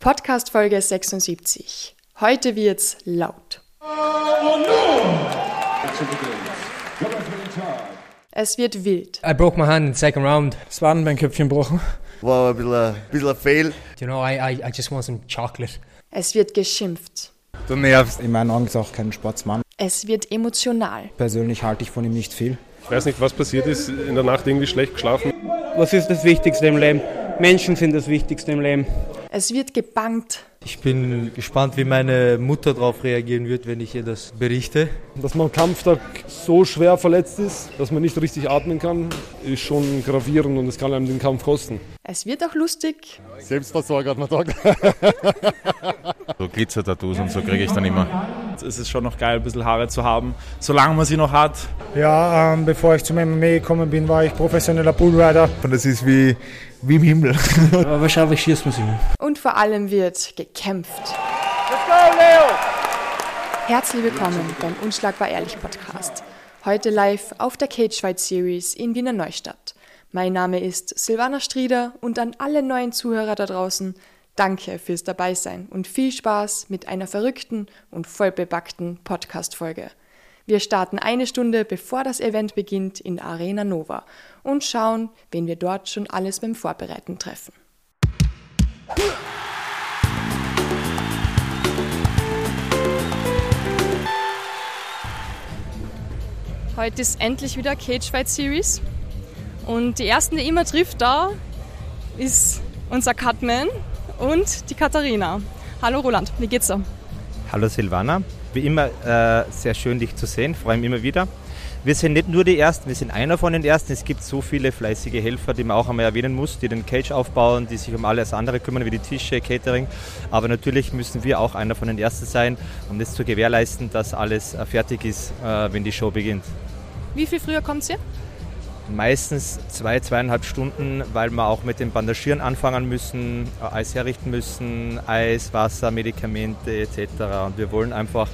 Podcast Folge 76. Heute wird's laut. Es wird wild. I broke my hand in the second round. Das Wadenbeinköpfchen gebrochen. War ein bisschen, ein bisschen ein Fail. You know, I, I, I just want some chocolate. Es wird geschimpft. Du nervst. In meinen Augen ist auch kein Sportsmann. Es wird emotional. Persönlich halte ich von ihm nicht viel. Ich weiß nicht, was passiert ist. In der Nacht irgendwie schlecht geschlafen. Was ist das Wichtigste im Leben? Menschen sind das Wichtigste im Leben. Es wird gebangt. Ich bin gespannt, wie meine Mutter darauf reagieren wird, wenn ich ihr das berichte. Dass man am Kampftag so schwer verletzt ist, dass man nicht richtig atmen kann, ist schon gravierend und es kann einem den Kampf kosten. Es wird auch lustig. Selbstversorger hat man gesagt. So Glitzer-Tattoos und so kriege ich dann immer. Es ist schon noch geil, ein bisschen Haare zu haben, solange man sie noch hat. Ja, ähm, bevor ich zum MMA gekommen bin, war ich professioneller Bullrider. Und das ist wie, wie im Himmel. Aber wahrscheinlich schießt man sie. Und vor allem wird gekämpft. Herzlich willkommen beim Unschlagbar Ehrlich Podcast. Heute live auf der Cage Fight Series in Wiener Neustadt. Mein Name ist Silvana Strieder und an alle neuen Zuhörer da draußen, danke fürs Dabeisein und viel Spaß mit einer verrückten und vollbebackten Podcast-Folge. Wir starten eine Stunde bevor das Event beginnt in Arena Nova und schauen, wen wir dort schon alles beim Vorbereiten treffen. Heute ist endlich wieder Cage Fight Series. Und die ersten, die immer trifft da, ist unser Cutman und die Katharina. Hallo Roland, wie geht's dir? Hallo Silvana, wie immer äh, sehr schön dich zu sehen, freue mich immer wieder. Wir sind nicht nur die Ersten, wir sind einer von den Ersten. Es gibt so viele fleißige Helfer, die man auch einmal erwähnen muss, die den Cage aufbauen, die sich um alles andere kümmern, wie die Tische, Catering. Aber natürlich müssen wir auch einer von den Ersten sein, um das zu gewährleisten, dass alles äh, fertig ist, äh, wenn die Show beginnt. Wie viel früher kommt's hier? Meistens zwei, zweieinhalb Stunden, weil wir auch mit dem Bandagieren anfangen müssen, äh, Eis herrichten müssen, Eis, Wasser, Medikamente etc. Und wir wollen einfach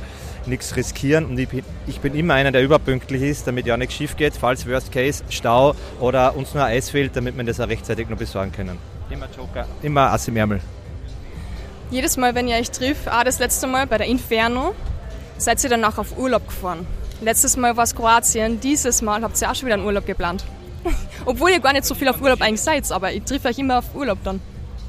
nichts riskieren und ich bin, ich bin immer einer, der überpünktlich ist, damit ja nichts schief geht, falls Worst Case Stau oder uns nur Eis fehlt, damit wir das auch rechtzeitig noch besorgen können. Immer Joker, immer Ass im Ärmel. Jedes Mal, wenn ihr euch trifft, ah, das letzte Mal bei der Inferno, seid ihr danach auf Urlaub gefahren. Letztes Mal war es Kroatien, dieses Mal habt ihr auch schon wieder einen Urlaub geplant. Obwohl ihr gar nicht so viel auf Urlaub eigentlich seid, aber ich treffe euch immer auf Urlaub dann.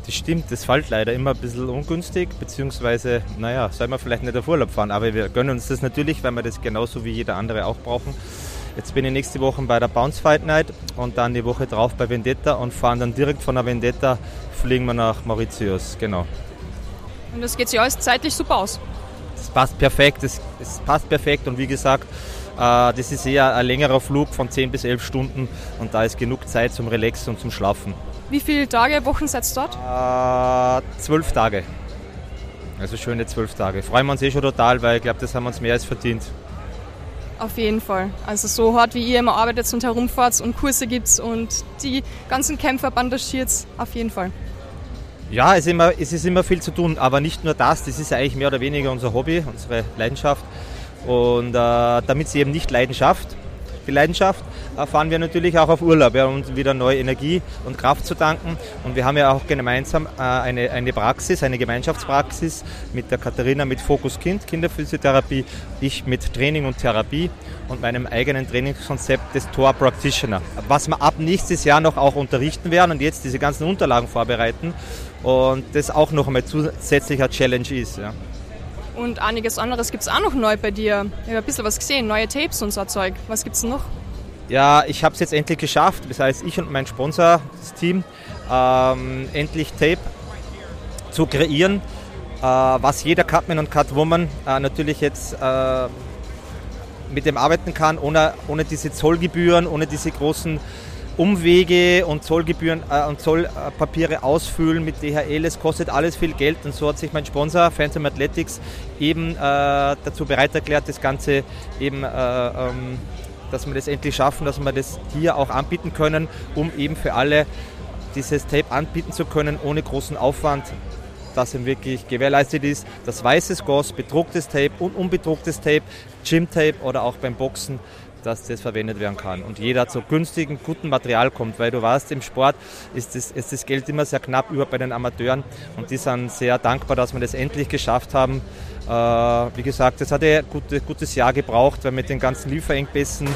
Das stimmt, das fällt leider immer ein bisschen ungünstig, beziehungsweise, naja, soll man vielleicht nicht auf Urlaub fahren, aber wir gönnen uns das natürlich, weil wir das genauso wie jeder andere auch brauchen. Jetzt bin ich nächste Woche bei der Bounce Fight Night und dann die Woche drauf bei Vendetta und fahren dann direkt von der Vendetta, fliegen wir nach Mauritius, genau. Und das geht sich alles zeitlich super aus. Das passt perfekt, es, es passt perfekt und wie gesagt, äh, das ist eher ein längerer Flug von 10 bis 11 Stunden und da ist genug Zeit zum Relaxen und zum Schlafen. Wie viele Tage, Wochen seid ihr dort? Äh, zwölf Tage. Also schöne zwölf Tage. Freuen wir uns eh schon total, weil ich glaube, das haben wir uns mehr als verdient. Auf jeden Fall. Also so hart wie ihr immer arbeitet und herumfahrt und Kurse gibt und die ganzen Kämpfer bandagiert, auf jeden Fall. Ja, es ist, immer, es ist immer viel zu tun, aber nicht nur das, das ist eigentlich mehr oder weniger unser Hobby, unsere Leidenschaft. Und äh, damit sie eben nicht Leidenschaft, die Leidenschaft, äh, fahren wir natürlich auch auf Urlaub, ja, um wieder neue Energie und Kraft zu tanken. Und wir haben ja auch gemeinsam äh, eine, eine Praxis, eine Gemeinschaftspraxis mit der Katharina mit Fokus Kind, Kinderphysiotherapie, ich mit Training und Therapie und meinem eigenen Trainingskonzept des Tor Practitioner. Was wir ab nächstes Jahr noch auch unterrichten werden und jetzt diese ganzen Unterlagen vorbereiten und das auch noch einmal zusätzlicher Challenge ist. Ja. Und einiges anderes gibt es auch noch neu bei dir. Ich habe ein bisschen was gesehen, neue Tapes und so Zeug. Was gibt es noch? Ja, ich habe es jetzt endlich geschafft, das heißt ich und mein Sponsor, das Team, ähm, endlich Tape zu kreieren, äh, was jeder Cutman und Cutwoman äh, natürlich jetzt äh, mit dem arbeiten kann, ohne, ohne diese Zollgebühren, ohne diese großen Umwege und Zollgebühren äh, und Zollpapiere ausfüllen mit DHL. Es kostet alles viel Geld und so hat sich mein Sponsor Phantom Athletics eben äh, dazu bereit erklärt, das Ganze eben, äh, ähm, dass wir das endlich schaffen, dass wir das hier auch anbieten können, um eben für alle dieses Tape anbieten zu können, ohne großen Aufwand dass ihm wirklich gewährleistet ist, dass weißes Goss, bedrucktes Tape und unbedrucktes Tape, Gym Tape oder auch beim Boxen dass das verwendet werden kann und jeder zu günstigen, guten Material kommt, weil du weißt, im Sport ist das, ist das Geld immer sehr knapp über bei den Amateuren und die sind sehr dankbar, dass wir das endlich geschafft haben. Äh, wie gesagt, das hat ein gute, gutes Jahr gebraucht, weil mit den ganzen Lieferengpässen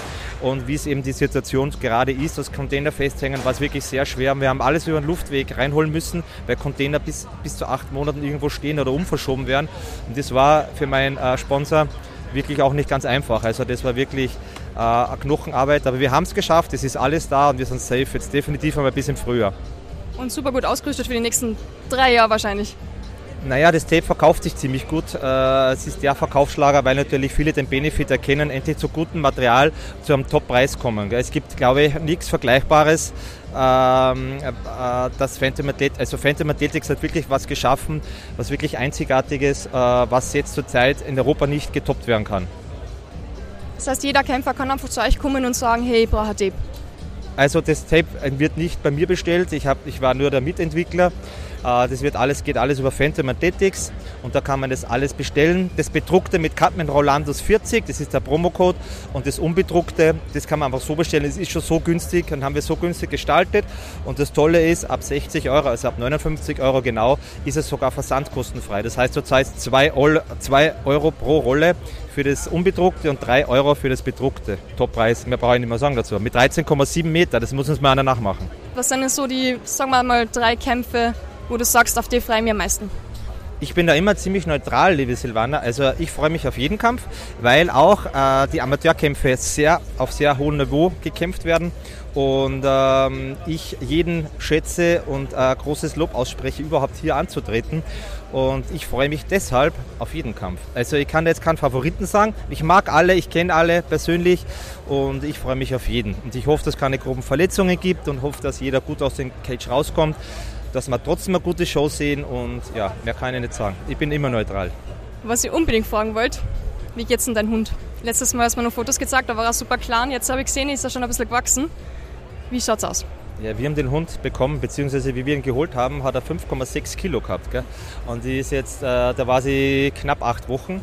und wie es eben die Situation gerade ist, das Container festhängen, war es wirklich sehr schwer. Wir haben alles über den Luftweg reinholen müssen, weil Container bis, bis zu acht Monaten irgendwo stehen oder umverschoben werden. Und das war für meinen äh, Sponsor wirklich auch nicht ganz einfach. Also das war wirklich äh, eine Knochenarbeit, aber wir haben es geschafft, es ist alles da und wir sind safe jetzt definitiv einmal bis im Frühjahr. Und super gut ausgerüstet für die nächsten drei Jahre wahrscheinlich. Naja, das Tape verkauft sich ziemlich gut. Äh, es ist der Verkaufsschlager, weil natürlich viele den Benefit erkennen, endlich zu gutem Material zu einem Top-Preis kommen. Es gibt, glaube ich, nichts Vergleichbares. Ähm, äh, das Phantom Athletics, also Phantom Athletics hat wirklich was geschaffen, was wirklich Einzigartiges, äh, was jetzt zurzeit in Europa nicht getoppt werden kann. Das heißt, jeder Kämpfer kann einfach zu euch kommen und sagen, hey, ich brauche ein Tape. Also das Tape wird nicht bei mir bestellt, ich, hab, ich war nur der Mitentwickler. Äh, das wird alles, geht alles über Phantom Athletics und da kann man das alles bestellen. Das bedruckte mit Catman Rolandos 40, das ist der Promocode und das unbedruckte, das kann man einfach so bestellen. Es ist schon so günstig und haben wir so günstig gestaltet und das Tolle ist, ab 60 Euro, also ab 59 Euro genau, ist es sogar versandkostenfrei. Das heißt, du zahlst 2 Euro pro Rolle für das unbedruckte und 3 Euro für das bedruckte. Toppreis, mehr brauche ich nicht mehr sagen dazu. Mit 13,7 Meter, das muss uns mal einer nachmachen. Was sind denn so die, sagen wir mal, drei Kämpfe, wo du sagst, auf die freue ich mich am meisten? Ich bin da immer ziemlich neutral, liebe Silvana. Also ich freue mich auf jeden Kampf, weil auch äh, die Amateurkämpfe sehr auf sehr hohem Niveau gekämpft werden und ähm, ich jeden schätze und äh, großes Lob ausspreche, überhaupt hier anzutreten. Und ich freue mich deshalb auf jeden Kampf. Also ich kann jetzt keinen Favoriten sagen. Ich mag alle, ich kenne alle persönlich und ich freue mich auf jeden. Und ich hoffe, dass es keine groben Verletzungen gibt und hoffe, dass jeder gut aus dem Cage rauskommt dass wir trotzdem eine gute Show sehen und ja, mehr kann ich nicht sagen. Ich bin immer neutral. Was ich unbedingt fragen wollte, wie geht's denn dein Hund? Letztes Mal hast du mir noch Fotos gezeigt, da war er super klein. Jetzt habe ich gesehen, ist er schon ein bisschen gewachsen. Wie schaut's aus? Ja, wir haben den Hund bekommen, beziehungsweise wie wir ihn geholt haben, hat er 5,6 Kilo gehabt. Gell? Und die ist jetzt, äh, da war sie knapp acht Wochen.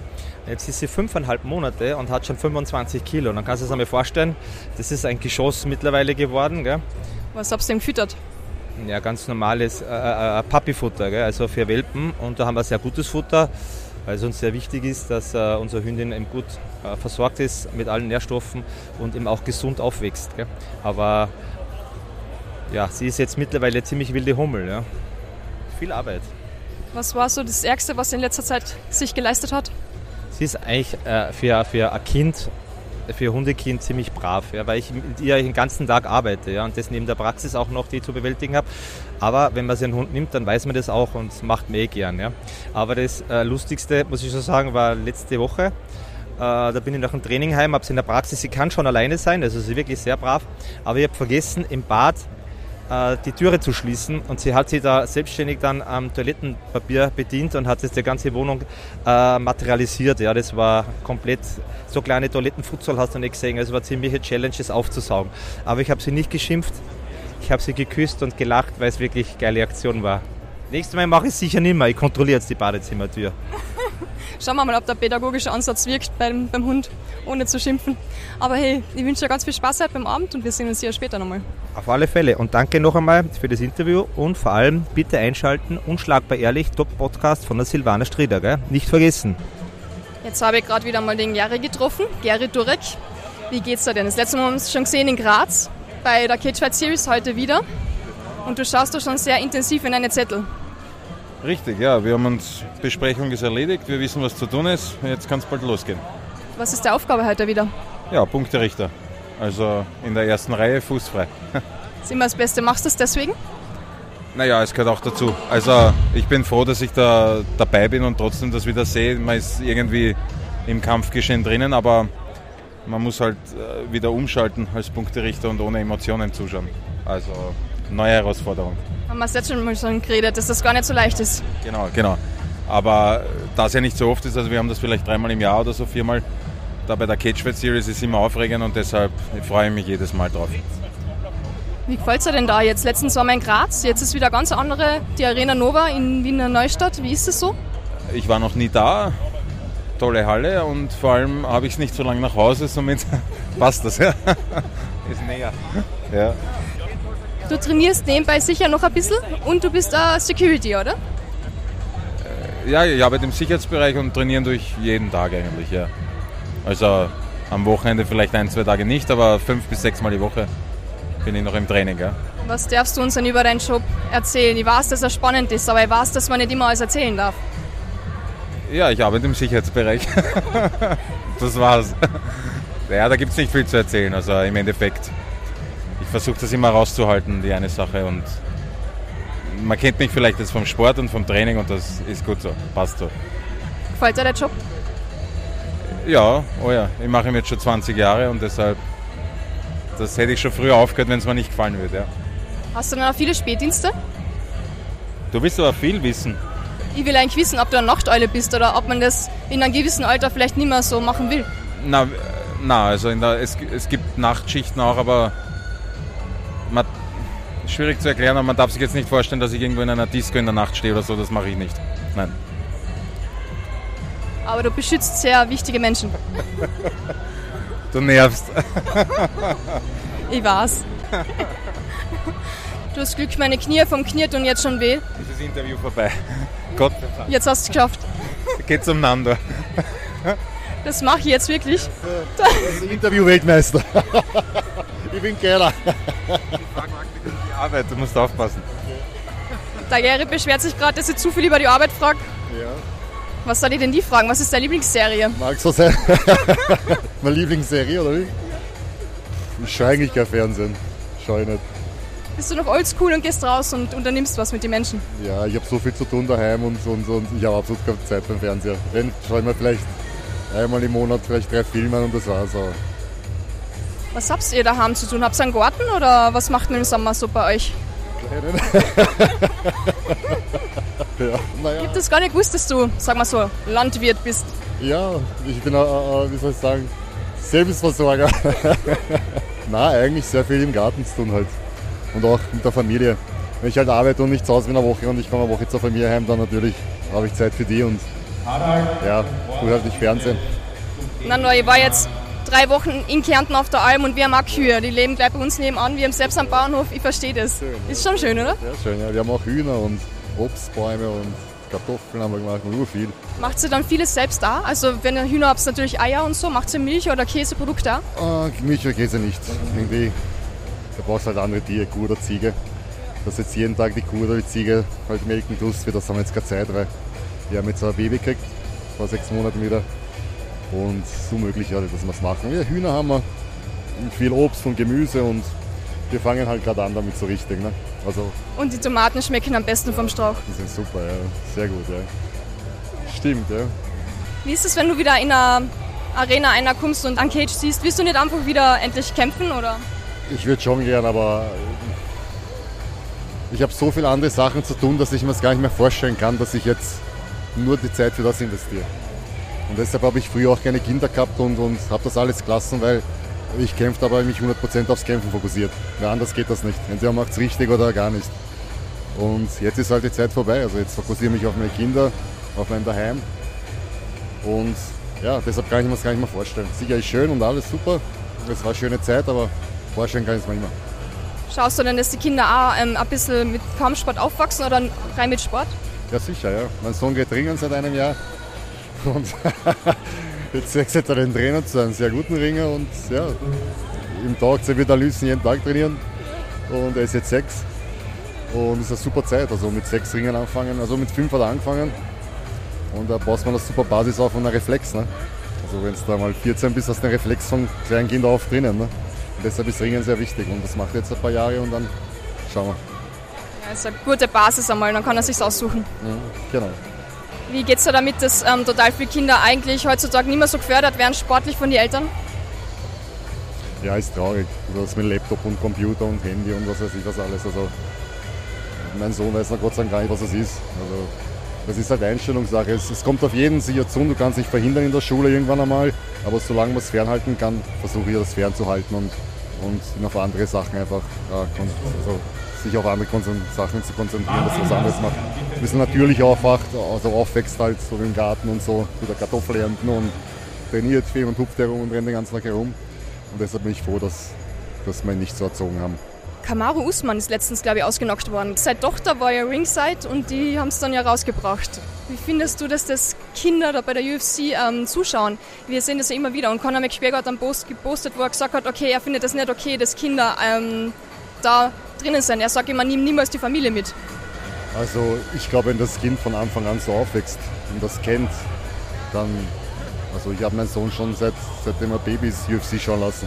Jetzt ist sie fünfeinhalb Monate und hat schon 25 Kilo. Und dann kannst du es dir vorstellen, das ist ein Geschoss mittlerweile geworden. Gell? Was habt ihr denn gefüttert? Ja, ganz normales äh, äh, Papifutter, gell? also für Welpen. Und da haben wir sehr gutes Futter, weil es uns sehr wichtig ist, dass äh, unsere Hündin eben gut äh, versorgt ist mit allen Nährstoffen und eben auch gesund aufwächst. Gell? Aber ja, sie ist jetzt mittlerweile ziemlich wilde Hummel. Ja? Viel Arbeit. Was war so das Ärgste, was sie in letzter Zeit sich geleistet hat? Sie ist eigentlich äh, für, für ein Kind für Hundekind ziemlich brav, ja, weil ich mit ihr den ganzen Tag arbeite ja, und das neben der Praxis auch noch die zu bewältigen habe. Aber wenn man sich einen Hund nimmt, dann weiß man das auch und macht eh gern. Ja. Aber das äh, Lustigste, muss ich schon sagen, war letzte Woche. Äh, da bin ich nach dem Training heim, habe sie in der Praxis, sie kann schon alleine sein, also sie ist wirklich sehr brav. Aber ich habe vergessen, im Bad die Türe zu schließen und sie hat sich da selbstständig dann am Toilettenpapier bedient und hat jetzt die ganze Wohnung äh, materialisiert. Ja, das war komplett, so kleine Toilettenfutsal hast du nicht gesehen, also war ziemliche Challenge, das aufzusaugen. Aber ich habe sie nicht geschimpft, ich habe sie geküsst und gelacht, weil es wirklich eine geile Aktion war. Nächstes Mal mache ich es sicher nicht mehr, ich kontrolliere jetzt die Badezimmertür. Schauen wir mal, ob der pädagogische Ansatz wirkt beim, beim Hund, ohne zu schimpfen. Aber hey, ich wünsche dir ganz viel Spaß heute beim Abend und wir sehen uns hier später nochmal. Auf alle Fälle und danke noch einmal für das Interview und vor allem bitte einschalten, unschlagbar ehrlich, Top-Podcast von der Silvana Strieder, gell? nicht vergessen. Jetzt habe ich gerade wieder mal den Gary getroffen, Gary Durek. Wie geht's dir denn? Das letzte Mal haben wir uns schon gesehen in Graz bei der Cage Fight Series heute wieder. Und du schaust doch schon sehr intensiv in deine Zettel. Richtig, ja. Wir haben uns, Besprechung ist erledigt, wir wissen, was zu tun ist. Jetzt kann es bald losgehen. Was ist die Aufgabe heute wieder? Ja, Punkterichter. Also in der ersten Reihe fußfrei. Ist immer das Beste. Machst du es deswegen? Naja, es gehört auch dazu. Also ich bin froh, dass ich da dabei bin und trotzdem das wieder sehe. Man ist irgendwie im Kampfgeschehen drinnen, aber man muss halt äh, wieder umschalten als Punkterichter und ohne Emotionen zuschauen. Also neue Herausforderung. Haben wir es jetzt schon mal schon geredet, dass das gar nicht so leicht ist. Genau, genau. Aber da es ja nicht so oft ist, also wir haben das vielleicht dreimal im Jahr oder so, viermal, da bei der Catchfight Series ist immer aufregend und deshalb freue ich mich jedes Mal drauf. Wie gefällt es dir denn da jetzt? Letztens waren wir in Graz, jetzt ist wieder ganz andere, die Arena Nova in Wiener Neustadt. Wie ist es so? Ich war noch nie da. tolle Halle und vor allem habe ich es nicht so lange nach Hause, somit passt das. Ja. Ist näher. Ja. Du trainierst nebenbei sicher noch ein bisschen und du bist äh, Security, oder? ja, ich arbeite im Sicherheitsbereich und trainieren durch jeden Tag eigentlich, ja. Also am Wochenende vielleicht ein, zwei Tage nicht, aber fünf bis sechs Mal die Woche bin ich noch im Training, ja. Was darfst du uns denn über deinen Job erzählen? Ich weiß, dass er spannend ist, aber ich weiß, dass man nicht immer alles erzählen darf. Ja, ich arbeite im Sicherheitsbereich. das war's. Ja, da gibt es nicht viel zu erzählen, also im Endeffekt. Ich versuche das immer rauszuhalten, die eine Sache und man kennt mich vielleicht jetzt vom Sport und vom Training und das ist gut so, passt so. Gefällt dir der Job? Ja, oh ja, ich mache ihn jetzt schon 20 Jahre und deshalb, das hätte ich schon früher aufgehört, wenn es mir nicht gefallen würde. Ja. Hast du dann auch viele Spätdienste? Du willst aber viel wissen. Ich will eigentlich wissen, ob du eine Nachteule bist oder ob man das in einem gewissen Alter vielleicht nicht mehr so machen will. Na, na also der, es, es gibt Nachtschichten auch, aber man, schwierig zu erklären, aber man darf sich jetzt nicht vorstellen, dass ich irgendwo in einer Disco in der Nacht stehe oder so, das mache ich nicht. Nein. Aber du beschützt sehr wichtige Menschen. du nervst. ich weiß. Du hast Glück, meine Knie vom Knie tun jetzt schon weh. Ist das Interview vorbei? Gott Jetzt hast du es geschafft. Geht's umeinander. Das mache ich jetzt wirklich. Das ist Interview-Weltmeister. ich bin Keller. Die Arbeit, du musst aufpassen. Der Gary beschwert sich gerade, dass ich zu viel über die Arbeit frage. Ja. Was soll ich denn die fragen? Was ist deine Lieblingsserie? Magst du sein? Meine Lieblingsserie, oder wie? Ich schaue eigentlich kein Fernsehen. Schau ich nicht. Bist du noch oldschool und gehst raus und unternimmst was mit den Menschen? Ja, ich habe so viel zu tun daheim und, und, und ich habe absolut keine Zeit beim Fernseher. Wenn, schaue ich mir vielleicht einmal im Monat vielleicht drei Filme und das war's auch. Was habt ihr daheim zu tun? Habt ihr einen Garten oder was macht man im Sommer so bei euch? ja, naja. Gibt es gar nicht gewusst, dass du, sag mal so, Landwirt bist? Ja, ich bin, äh, wie soll ich sagen, Selbstversorger. Na, eigentlich sehr viel im Garten zu tun halt. Und auch mit der Familie. Wenn ich halt arbeite und nicht zu Hause bin eine Woche und ich komme eine Woche zur Familie heim, dann natürlich habe ich Zeit für die und ja, tue halt nicht Fernsehen. Na, no, ich war jetzt drei Wochen in Kärnten auf der Alm und wir haben auch Kühe. Die leben gleich bei uns nebenan. Wir haben selbst einen Bauernhof. Ich verstehe das. Schön, ist schon schön, oder? Ja, schön. Ja. Wir haben auch Hühner und Obstbäume und Kartoffeln haben wir gemacht, nur viel. Macht ihr dann vieles selbst da? Also wenn ihr Hühner habt, natürlich Eier und so. Macht ihr Milch oder Käseprodukte da? Äh, Milch oder Käse nicht. Irgendwie, da brauchst du halt andere Tiere, Kuh oder Ziege. Dass jetzt jeden Tag die Kuh oder die Ziege halt melken tust, für das haben wir jetzt keine Zeit, weil wir haben jetzt ein Baby gekriegt, vor sechs Monaten wieder. Und so möglich, ja, dass wir es machen. Ja, Hühner haben wir, viel Obst und Gemüse und wir fangen halt gerade an damit so richtig. Ne? Also, Und die Tomaten schmecken am besten vom Strauch. die sind super, ja. Sehr gut, ja. Stimmt, ja. Wie ist es, wenn du wieder in einer Arena einer kommst und an Cage siehst? Willst du nicht einfach wieder endlich kämpfen oder? Ich würde schon gern, aber ich habe so viele andere Sachen zu tun, dass ich mir das gar nicht mehr vorstellen kann, dass ich jetzt nur die Zeit für das investiere. Und deshalb habe ich früher auch keine Kinder gehabt und, und habe das alles gelassen, weil ich kämpfe, aber mich 100% aufs Kämpfen fokussiert. Ja, anders geht das nicht. Entweder macht es richtig oder gar nicht. Und jetzt ist halt die Zeit vorbei. Also jetzt fokussiere ich mich auf meine Kinder, auf mein Daheim. Und ja, deshalb kann ich mir das gar nicht mehr vorstellen. Sicher ist schön und alles super. Es war eine schöne Zeit, aber vorstellen kann ich es mir nicht mehr. Schaust du denn, dass die Kinder auch ähm, ein bisschen mit Kampfsport aufwachsen oder rein mit Sport? Ja, sicher, ja. Mein Sohn geht ringen seit einem Jahr. Und jetzt wechselt er den Trainer zu einem sehr guten Ringer. Und ja, im Tag wird er Lüssen jeden Tag trainieren. Und er ist jetzt sechs. Und es ist eine super Zeit. Also mit sechs Ringen anfangen. Also mit fünf hat er angefangen. Und da baut man eine super Basis auf und einen Reflex. Ne? Also wenn du da mal 14 bist, hast du den Reflex von kleinen Kindern auf drinnen. Ne? Und deshalb ist Ringen sehr wichtig. Und das macht er jetzt ein paar Jahre und dann schauen wir. Ja, ist eine gute Basis einmal, dann kann er sich aussuchen. Ja, genau. Wie geht es dir damit, dass ähm, total viele Kinder eigentlich heutzutage nicht mehr so gefördert werden, sportlich von den Eltern? Ja, ist traurig. Also das mit Laptop und Computer und Handy und was weiß ich was alles. Also mein Sohn weiß noch Gott sei Dank gar nicht, was es ist. Also das ist halt Einstellungssache. Es, es kommt auf jeden sicher zu, du kannst nicht verhindern in der Schule irgendwann einmal, aber solange man es fernhalten kann, versuche ich das fernzuhalten und, und auf andere Sachen einfach, kon- also sich auf andere Sachen zu konzentrieren, dass was anderes macht. ein bisschen natürlich aufwacht, also aufwächst halt so im Garten und so, wieder Kartoffeln ernten und trainiert viel und hupft herum und rennt den ganzen Tag herum. Und deshalb bin ich froh, dass, dass wir ihn nicht so erzogen haben. Kamaru Usman ist letztens, glaube ich, ausgenockt worden. Seine Tochter war ja Ringside und die haben es dann ja rausgebracht. Wie findest du, dass das Kinder da bei der UFC ähm, zuschauen? Wir sehen das ja immer wieder und Conor McGregor hat dann Post gepostet, wo er gesagt hat, okay, er findet das nicht okay, dass Kinder ähm, da drinnen sind. Er sagt immer, nimm niemals die Familie mit. Also ich glaube, wenn das Kind von Anfang an so aufwächst und das kennt, dann, also ich habe meinen Sohn schon seit, seitdem er Babys UFC schauen lassen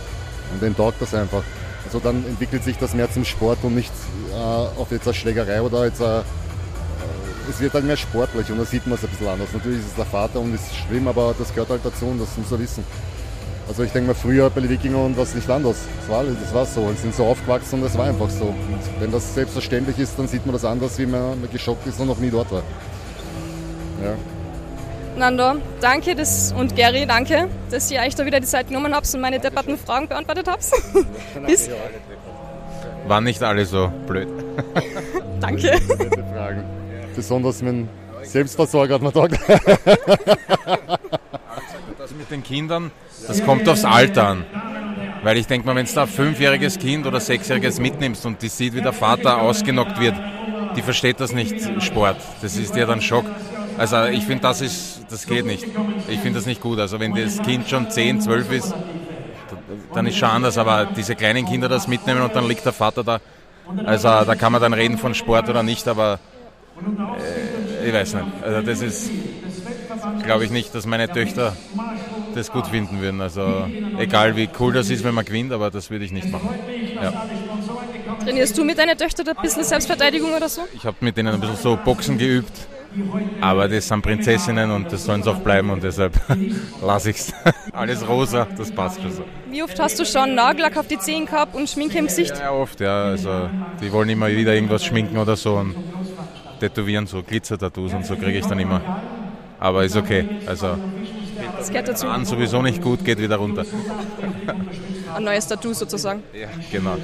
und den taugt das einfach. Also dann entwickelt sich das mehr zum Sport und nicht äh, auf jetzt eine Schlägerei oder jetzt eine, äh, es wird halt mehr sportlich und da sieht man es ein bisschen anders. Natürlich ist es der Vater und ist schlimm, aber das gehört halt dazu und das muss er wissen. Also ich denke mal, früher bei den Wikingern war es nicht anders. Das war, das war so. Sie sind so aufgewachsen und es war einfach so. Und wenn das selbstverständlich ist, dann sieht man das anders, wie man geschockt ist und noch nie dort war. Ja. Nando, danke das, und Gary, danke, dass ihr euch da wieder die Zeit genommen habt und meine depperten Fragen beantwortet habt. Bis. Waren nicht alle so blöd. danke. Fragen. Besonders wenn Selbstversorger hat man gesagt. Das mit den Kindern, das kommt aufs Alter an. Weil ich denke mal, wenn du da ein fünfjähriges Kind oder sechsjähriges mitnimmst und die sieht, wie der Vater ausgenockt wird, die versteht das nicht, Sport. Das ist ja dann Schock. Also ich finde, das ist, das geht nicht. Ich finde das nicht gut. Also wenn das Kind schon 10, 12 ist, dann ist schon anders. Aber diese kleinen Kinder das mitnehmen und dann liegt der Vater da. Also da kann man dann reden von Sport oder nicht, aber äh, ich weiß nicht. Also das ist, glaube ich nicht, dass meine Töchter das gut finden würden. Also egal wie cool das ist, wenn man gewinnt, aber das würde ich nicht machen. Ja. Trainierst du mit deiner Töchter ein bisschen Selbstverteidigung oder so? Ich habe mit denen ein bisschen so Boxen geübt. Aber das sind Prinzessinnen und das sollen sie auch bleiben und deshalb lasse ich es. Alles rosa, das passt schon so. Wie oft hast du schon Nagellack auf die Zehen gehabt und Schminke im Gesicht? Ja, oft, ja. Also die wollen immer wieder irgendwas schminken oder so und tätowieren, so Glitzer-Tattoos und so kriege ich dann immer. Aber ist okay. Also das gehört dazu. An sowieso nicht gut, geht wieder runter. Ein neues Tattoo sozusagen. Ja, genau.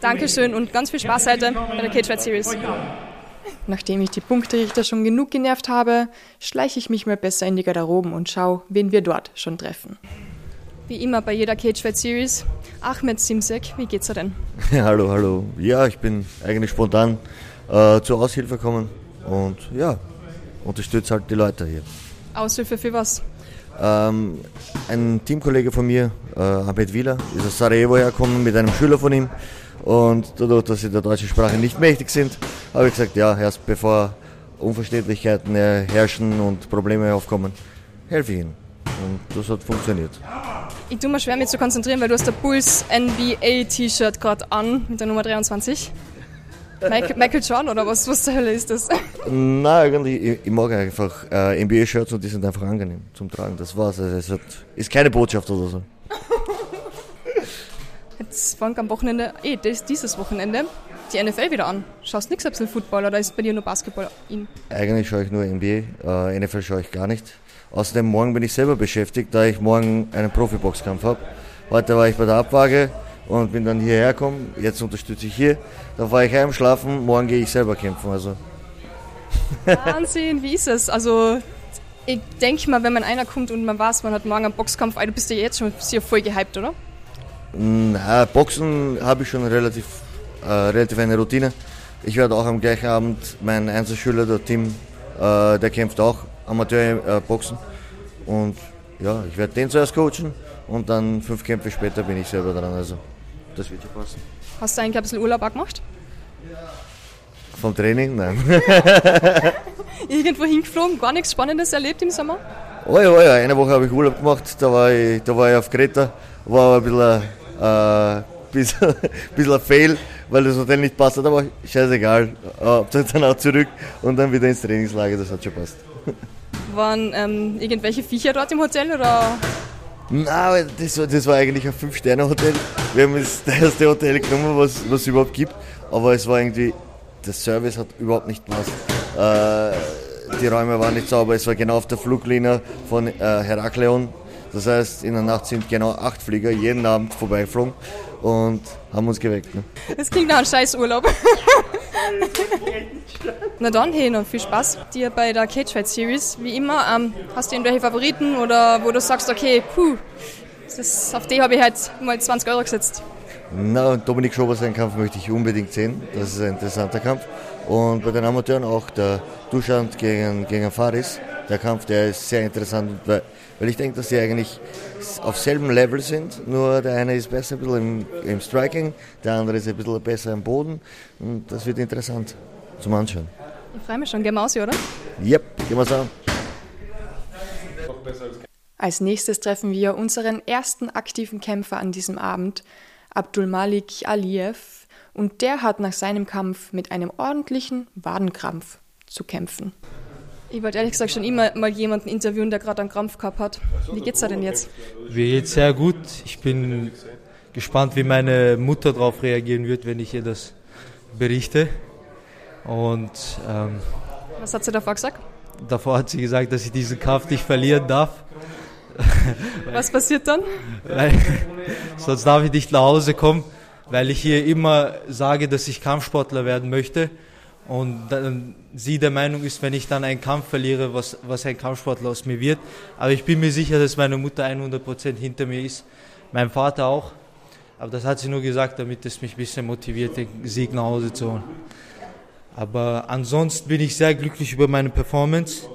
Dankeschön und ganz viel Spaß heute bei der Cage Fight Series. Nachdem ich die Punkterichter schon genug genervt habe, schleiche ich mich mal besser in die Garderoben und schaue, wen wir dort schon treffen. Wie immer bei jeder Cage Fight Series. Ahmed Simsek, wie geht's dir denn? Ja, hallo, hallo. Ja, ich bin eigentlich spontan äh, zur Aushilfe gekommen und ja, unterstütze halt die Leute hier. Aushilfe für was? Ähm, ein Teamkollege von mir, äh, Ahmed Wieler, ist aus Sarajevo hergekommen mit einem Schüler von ihm. Und dadurch, dass sie der deutschen Sprache nicht mächtig sind, habe ich gesagt, ja, erst bevor Unverständlichkeiten herrschen und Probleme aufkommen, helfe ich ihnen. Und das hat funktioniert. Ich tue mir schwer, mich zu konzentrieren, weil du hast der Bulls NBA T-Shirt gerade an mit der Nummer 23. Michael, Michael John oder was, was zur Hölle ist das? Nein, eigentlich, ich, ich mag einfach äh, NBA-Shirts und die sind einfach angenehm zum Tragen. Das war's. Also es hat, ist keine Botschaft oder so. Jetzt fängt am Wochenende, eh, dieses Wochenende, die NFL wieder an. Schaust nichts bisschen Football oder ist bei dir nur Basketball in? Eigentlich schaue ich nur NBA, äh, NFL schaue ich gar nicht. Außerdem morgen bin ich selber beschäftigt, da ich morgen einen Profiboxkampf habe. Heute war ich bei der Abwaage und bin dann hierher gekommen. Jetzt unterstütze ich hier. Dann fahre ich heim schlafen, morgen gehe ich selber kämpfen. Also. Wahnsinn, wie ist es? Also ich denke mal, wenn man einer kommt und man weiß, man hat morgen einen Boxkampf, du bist ja jetzt schon sehr voll gehypt, oder? Na, Boxen habe ich schon relativ, äh, relativ eine Routine. Ich werde auch am gleichen Abend meinen Einzelschüler, der Tim, äh, der kämpft auch Amateur äh, Boxen. Und ja, ich werde den zuerst coachen und dann fünf Kämpfe später bin ich selber dran. Also das wird schon passen. Hast du eigentlich ein bisschen Urlaub auch gemacht? Vom Training? Nein. Irgendwo hingeflogen, gar nichts Spannendes erlebt im Sommer? Oh ja, oh ja, eine Woche habe ich Urlaub gemacht, da war ich, da war ich auf Kreta, war aber ein bisschen, äh, bisschen, bisschen ein Fail, weil das Hotel nicht passt hat, aber scheißegal, äh, dann auch zurück und dann wieder ins Trainingslager, das hat schon passt. Waren ähm, irgendwelche Viecher dort im Hotel oder? Nein, das, war, das war eigentlich ein Fünf-Sterne-Hotel. Wir haben das erste Hotel genommen, was es überhaupt gibt. Aber es war irgendwie, der Service hat überhaupt nicht gepasst. Äh, die Räume waren nicht sauber. Es war genau auf der Fluglinie von äh, Herakleon. Das heißt, in der Nacht sind genau acht Flieger jeden Abend vorbeiflogen und haben uns geweckt. Ne? Das klingt nach einem scheiß Urlaub. Na dann, hey, noch viel Spaß dir bei der Cage Fight Series. Wie immer, ähm, hast du irgendwelche Favoriten oder wo du sagst, okay, puh, das, auf die habe ich halt mal 20 Euro gesetzt? Na, Dominik Schober, seinen Kampf möchte ich unbedingt sehen. Das ist ein interessanter Kampf. Und bei den Amateuren auch der Duschand gegen, gegen Faris. Der Kampf, der ist sehr interessant, weil, weil ich denke, dass sie eigentlich auf selben Level sind. Nur der eine ist besser ein bisschen im, im Striking, der andere ist ein bisschen besser im Boden. Und das wird interessant zum Anschauen. Ich freue mich schon. Gehen wir aus, oder? Yep, gehen wir an. Als nächstes treffen wir unseren ersten aktiven Kämpfer an diesem Abend, Abdul Malik Aliyev, und der hat nach seinem Kampf mit einem ordentlichen Wadenkrampf zu kämpfen. Ich wollte ehrlich gesagt schon immer mal jemanden interviewen, der gerade einen Krampf gehabt hat. Wie geht's da denn jetzt? Mir geht's sehr gut. Ich bin gespannt, wie meine Mutter darauf reagieren wird, wenn ich ihr das berichte. Und ähm, was hat sie davor gesagt? Davor hat sie gesagt, dass ich diesen Kampf nicht verlieren darf. Was passiert dann? Weil, sonst darf ich nicht nach Hause kommen, weil ich hier immer sage, dass ich Kampfsportler werden möchte. Und dann sie der Meinung ist, wenn ich dann einen Kampf verliere, was, was ein Kampfsportler aus mir wird. Aber ich bin mir sicher, dass meine Mutter 100% hinter mir ist. Mein Vater auch. Aber das hat sie nur gesagt, damit es mich ein bisschen motiviert, den Sieg nach Hause zu holen. Aber ansonsten bin ich sehr glücklich über meine Performance.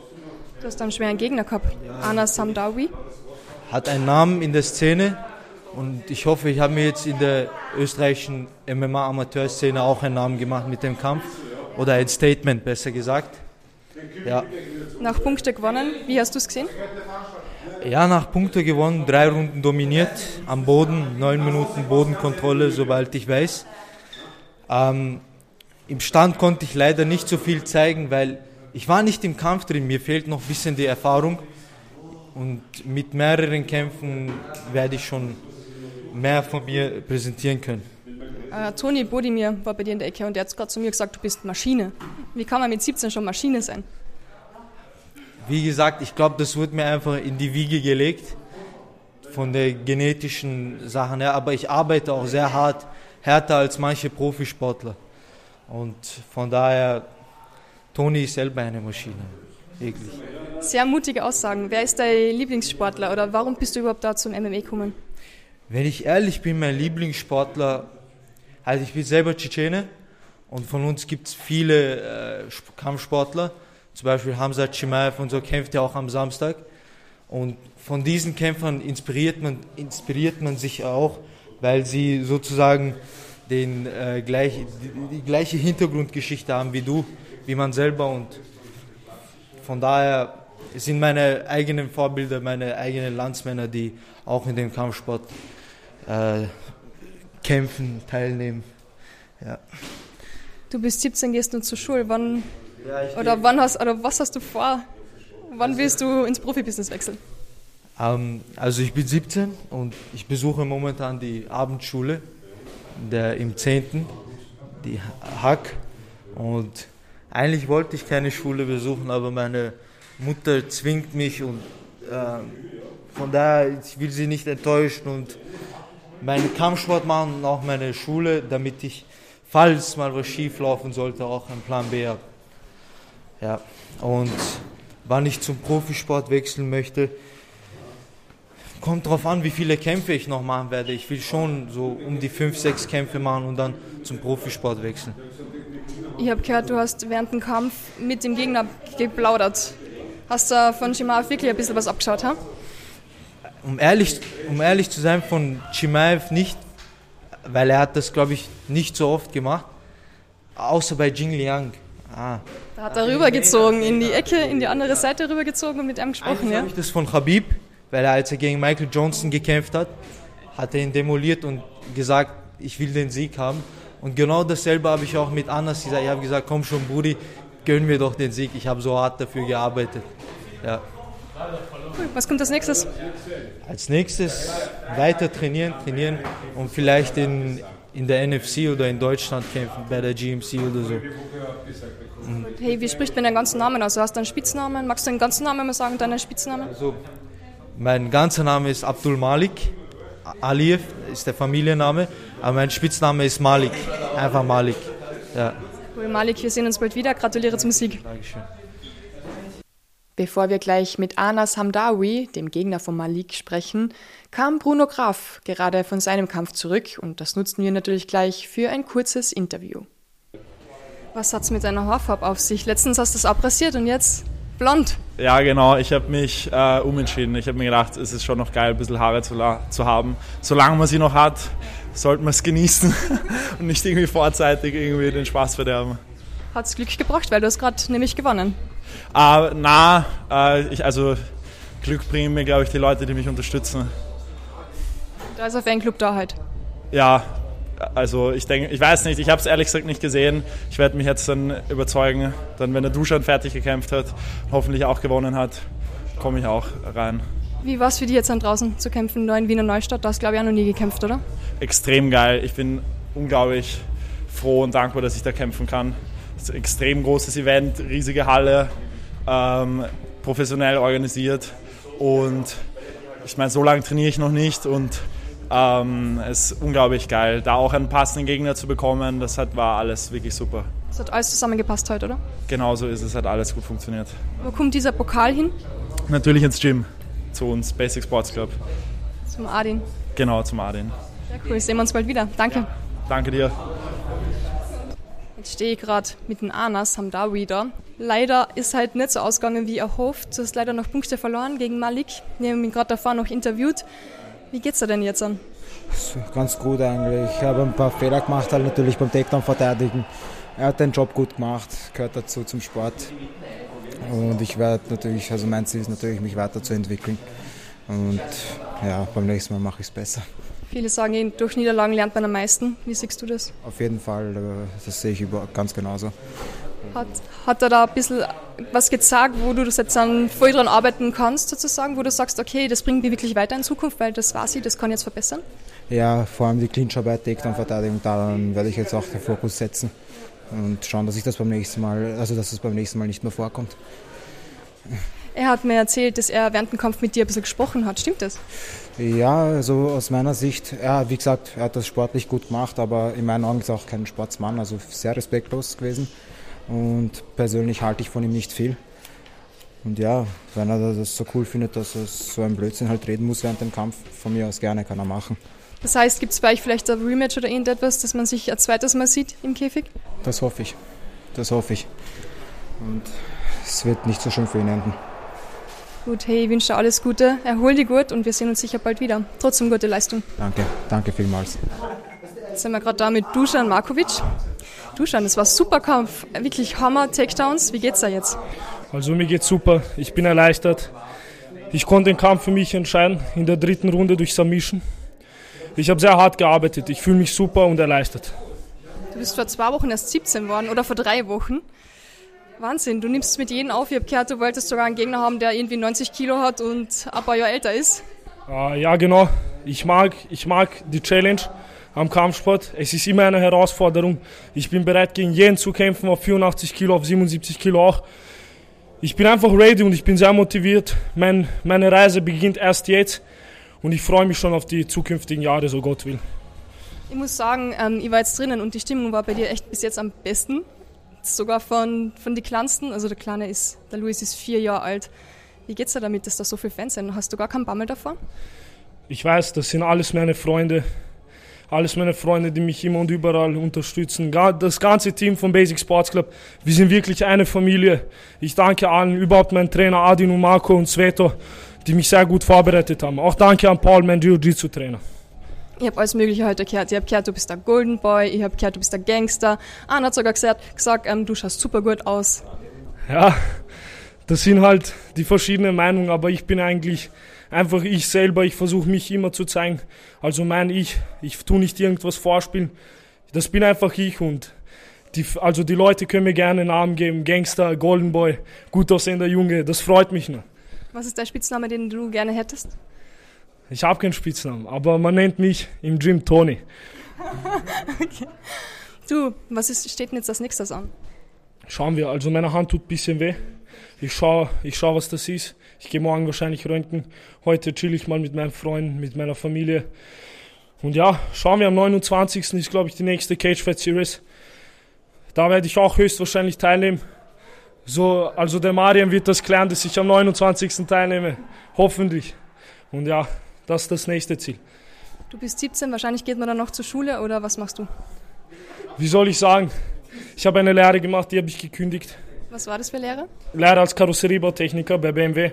Du hast einen schweren Gegner gehabt, ja. Anas Samdawi. Hat einen Namen in der Szene und ich hoffe, ich habe mir jetzt in der österreichischen MMA-Amateurszene auch einen Namen gemacht mit dem Kampf oder ein Statement, besser gesagt. Ja. Nach Punkte gewonnen, wie hast du es gesehen? Ja, nach Punkte gewonnen, drei Runden dominiert, am Boden, neun Minuten Bodenkontrolle, sobald ich weiß. Ähm, Im Stand konnte ich leider nicht so viel zeigen, weil ich war nicht im Kampf drin, mir fehlt noch ein bisschen die Erfahrung. Und mit mehreren Kämpfen werde ich schon mehr von mir präsentieren können. Äh, Toni Bodimir war bei dir in der Ecke und der hat gerade zu mir gesagt, du bist Maschine. Wie kann man mit 17 schon Maschine sein? Wie gesagt, ich glaube, das wird mir einfach in die Wiege gelegt von der genetischen Sachen her, aber ich arbeite auch sehr hart, härter als manche Profisportler. Und von daher Toni ist selber eine Maschine. Wirklich. Sehr mutige Aussagen. Wer ist dein Lieblingssportler oder warum bist du überhaupt da zum MMA gekommen? Wenn ich ehrlich bin, mein Lieblingssportler, also ich bin selber Tschetschene und von uns gibt es viele äh, Kampfsportler. Zum Beispiel Hamza Chimaev und so kämpft ja auch am Samstag. Und von diesen Kämpfern inspiriert man, inspiriert man sich auch, weil sie sozusagen den, äh, gleich, die, die gleiche Hintergrundgeschichte haben wie du wie man selber und von daher sind meine eigenen Vorbilder, meine eigenen Landsmänner, die auch in dem Kampfsport äh, kämpfen, teilnehmen. Ja. Du bist 17, gehst nun zur Schule. Wann ja, oder wann hast oder was hast du vor? Wann willst du ins Profibusiness wechseln? Ähm, also ich bin 17 und ich besuche momentan die Abendschule der, im 10. die Hack und eigentlich wollte ich keine Schule besuchen, aber meine Mutter zwingt mich und äh, von daher, ich will sie nicht enttäuschen und meinen Kampfsport machen und auch meine Schule, damit ich, falls mal was schief laufen sollte, auch einen Plan B habe. Ja, und wann ich zum Profisport wechseln möchte, kommt darauf an, wie viele Kämpfe ich noch machen werde. Ich will schon so um die fünf, sechs Kämpfe machen und dann zum Profisport wechseln. Ich habe gehört, du hast während dem Kampf mit dem Gegner geplaudert. Hast du von Chimaev wirklich ein bisschen was abgeschaut, ha? Um ehrlich, um ehrlich zu sein, von Chimaev nicht, weil er hat das, glaube ich, nicht so oft gemacht. Außer bei Jing Liang. Ah. Da hat er rübergezogen, in die Ecke, in die andere Seite rübergezogen und mit ihm gesprochen, Eigentlich ja? ich das von Habib, weil er, als er gegen Michael Johnson gekämpft hat, hat er ihn demoliert und gesagt, ich will den Sieg haben. Und genau dasselbe habe ich auch mit Anas gesagt. Ich habe gesagt, komm schon, Brudi, gönn mir doch den Sieg. Ich habe so hart dafür gearbeitet. Ja. Was kommt als nächstes? Als nächstes weiter trainieren, trainieren und vielleicht in, in der NFC oder in Deutschland kämpfen, bei der GMC oder so. Mhm. Hey, wie spricht man deinen ganzen Namen aus? Hast du einen Spitznamen? Magst du deinen ganzen Namen mal sagen, deinen Spitznamen? Also, mein ganzer Name ist Abdul Malik. Aliyev ist der Familienname, aber mein Spitzname ist Malik. Einfach Malik. Ja. Cool, Malik, wir sehen uns bald wieder. Gratuliere zum Sieg. Dankeschön. Bevor wir gleich mit Anas Hamdawi, dem Gegner von Malik, sprechen, kam Bruno Graf gerade von seinem Kampf zurück und das nutzten wir natürlich gleich für ein kurzes Interview. Was hat's mit deiner Haarfarbe auf sich? Letztens hast du es abrasiert und jetzt blond. Ja, genau. Ich habe mich äh, umentschieden. Ich habe mir gedacht, es ist schon noch geil, ein bisschen Haare zu, zu haben. Solange man sie noch hat, sollte man es genießen und nicht irgendwie vorzeitig irgendwie den Spaß verderben. Hat es Glück gebracht, weil du hast gerade nämlich gewonnen. Äh, na, äh, ich, also Glück bringen mir, glaube ich, die Leute, die mich unterstützen. Da ist ein Fanclub da halt. Ja, also ich denke, ich weiß nicht, ich habe es ehrlich gesagt nicht gesehen. Ich werde mich jetzt dann überzeugen, dann wenn der Duschan fertig gekämpft hat, hoffentlich auch gewonnen hat, komme ich auch rein. Wie war es für dich jetzt dann draußen zu kämpfen, in Wiener Neustadt? Da hast glaube ich auch noch nie gekämpft, oder? Extrem geil. Ich bin unglaublich froh und dankbar, dass ich da kämpfen kann. Extrem großes Event, riesige Halle, ähm, professionell organisiert und ich meine, so lange trainiere ich noch nicht und ähm, es ist unglaublich geil, da auch einen passenden Gegner zu bekommen. Das hat, war alles wirklich super. Es hat alles zusammengepasst heute, oder? Genau so ist es, hat alles gut funktioniert. Wo kommt dieser Pokal hin? Natürlich ins Gym, zu uns, Basic Sports Club. Zum Adin. Genau, zum Adin. Sehr cool, sehen wir uns bald wieder. Danke. Ja. Danke dir. Jetzt stehe ich gerade mit dem Anas Hamdawi da. Leider ist halt nicht so ausgegangen wie erhofft. Du hast leider noch Punkte verloren gegen Malik. Wir haben ihn gerade davor noch interviewt. Wie geht's dir denn jetzt an? Ganz gut eigentlich. Ich habe ein paar Fehler gemacht, halt natürlich beim Takedown verteidigen. Er hat den Job gut gemacht, gehört dazu zum Sport. Und ich werde natürlich, also mein Ziel ist natürlich, mich weiterzuentwickeln. Und ja, beim nächsten Mal mache ich es besser. Viele sagen, durch Niederlagen lernt man am meisten. Wie siehst du das? Auf jeden Fall, das sehe ich ganz genauso. Hat, hat er da ein bisschen was gezeigt, wo du das jetzt dann voll dran arbeiten kannst, sozusagen, wo du sagst, okay, das bringt mich wirklich weiter in Zukunft, weil das war sie, das kann ich jetzt verbessern? Ja, vor allem die Clincharbeit, Takedown-Verteidigung, daran werde ich jetzt auch den Fokus setzen und schauen, dass ich das beim nächsten Mal, also dass es beim nächsten Mal nicht mehr vorkommt. Er hat mir erzählt, dass er während dem Kampf mit dir ein bisschen gesprochen hat. Stimmt das? Ja, also aus meiner Sicht, ja, wie gesagt, er hat das sportlich gut gemacht, aber in meinen Augen ist er auch kein Sportsmann, also sehr respektlos gewesen. Und persönlich halte ich von ihm nicht viel. Und ja, wenn er das so cool findet, dass er so ein Blödsinn halt reden muss während dem Kampf, von mir aus gerne kann er machen. Das heißt, gibt es bei euch vielleicht ein Rematch oder irgendetwas, dass man sich ein zweites Mal sieht im Käfig? Das hoffe ich. Das hoffe ich. Und es wird nicht so schön für ihn enden. Gut, hey, ich wünsche dir alles Gute, erhol dich gut und wir sehen uns sicher bald wieder. Trotzdem gute Leistung. Danke, danke vielmals. Jetzt sind wir gerade da mit Dusan Markovic. Dusan, das war super Kampf, wirklich Hammer Takedowns. Wie geht's da jetzt? Also mir geht's super, ich bin erleichtert. Ich konnte den Kampf für mich entscheiden in der dritten Runde durch Submission. Ich habe sehr hart gearbeitet, ich fühle mich super und erleichtert. Du bist vor zwei Wochen erst 17 worden oder vor drei Wochen. Wahnsinn, du nimmst mit jedem auf. Ich habe gehört, du wolltest sogar einen Gegner haben, der irgendwie 90 Kilo hat und ein paar Jahre älter ist. Uh, ja, genau. Ich mag, ich mag die Challenge am Kampfsport. Es ist immer eine Herausforderung. Ich bin bereit, gegen jeden zu kämpfen, auf 84 Kilo, auf 77 Kilo auch. Ich bin einfach ready und ich bin sehr motiviert. Mein, meine Reise beginnt erst jetzt und ich freue mich schon auf die zukünftigen Jahre, so Gott will. Ich muss sagen, ähm, ich war jetzt drinnen und die Stimmung war bei dir echt bis jetzt am besten. Sogar von, von den Kleinsten. Also der Kleine ist, der Luis ist vier Jahre alt. Wie geht's dir damit, dass da so viele Fans sind? Hast du gar keinen Bammel davor? Ich weiß, das sind alles meine Freunde alles meine Freunde, die mich immer und überall unterstützen. Das ganze Team vom Basic Sports Club, wir sind wirklich eine Familie. Ich danke allen, überhaupt meinen Trainer Adin und Marco und Sveto, die mich sehr gut vorbereitet haben. Auch danke an Paul, mein Jiu-Jitsu-Trainer. Ich habe alles Mögliche heute gehört. Ich habe gehört, du bist der Golden Boy, ich habe gehört, du bist der Gangster. Anna hat sogar gesagt, gesagt ähm, du schaust super gut aus. Ja, das sind halt die verschiedenen Meinungen, aber ich bin eigentlich einfach ich selber, ich versuche mich immer zu zeigen. Also mein Ich, ich tue nicht irgendwas vorspielen. Das bin einfach ich und die, also die Leute können mir gerne Namen geben. Gangster, Golden Boy, gut aussehender Junge, das freut mich nur. Was ist der Spitzname, den du gerne hättest? Ich habe keinen Spitznamen, aber man nennt mich im Gym Tony. okay. Du, was ist, steht denn jetzt als nächstes an? Schauen wir, also meine Hand tut ein bisschen weh. Ich schaue, ich schau, was das ist. Ich gehe morgen wahrscheinlich röntgen. Heute chill ich mal mit meinen Freunden, mit meiner Familie. Und ja, schauen wir, am 29. ist, glaube ich, die nächste Cage Fight Series. Da werde ich auch höchstwahrscheinlich teilnehmen. So, also der Marian wird das klären, dass ich am 29. teilnehme. Hoffentlich. Und ja, das ist das nächste Ziel. Du bist 17, wahrscheinlich geht man dann noch zur Schule oder was machst du? Wie soll ich sagen? Ich habe eine Lehre gemacht, die habe ich gekündigt. Was war das für Lehre? Lehre als Karosseriebautechniker bei BMW.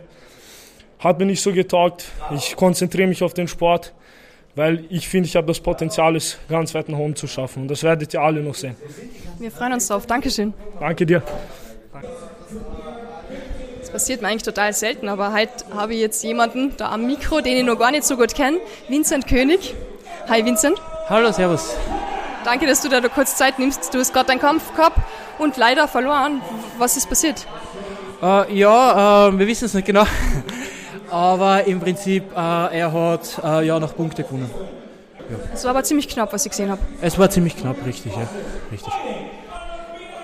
Hat mir nicht so getaugt. Ich konzentriere mich auf den Sport, weil ich finde, ich habe das Potenzial, es ganz weit nach oben zu schaffen. Und das werdet ihr alle noch sehen. Wir freuen uns drauf. Dankeschön. Danke dir. Das passiert mir eigentlich total selten, aber heute habe ich jetzt jemanden da am Mikro, den ich noch gar nicht so gut kenne. Vincent König. Hi Vincent. Hallo, servus. Danke, dass du da kurz Zeit nimmst. Du hast gerade deinen Kampf gehabt und leider verloren. Was ist passiert? Äh, ja, äh, wir wissen es nicht genau. aber im Prinzip, äh, er hat äh, ja noch Punkte gewonnen. Ja. Es war aber ziemlich knapp, was ich gesehen habe. Es war ziemlich knapp, richtig, ja. Richtig.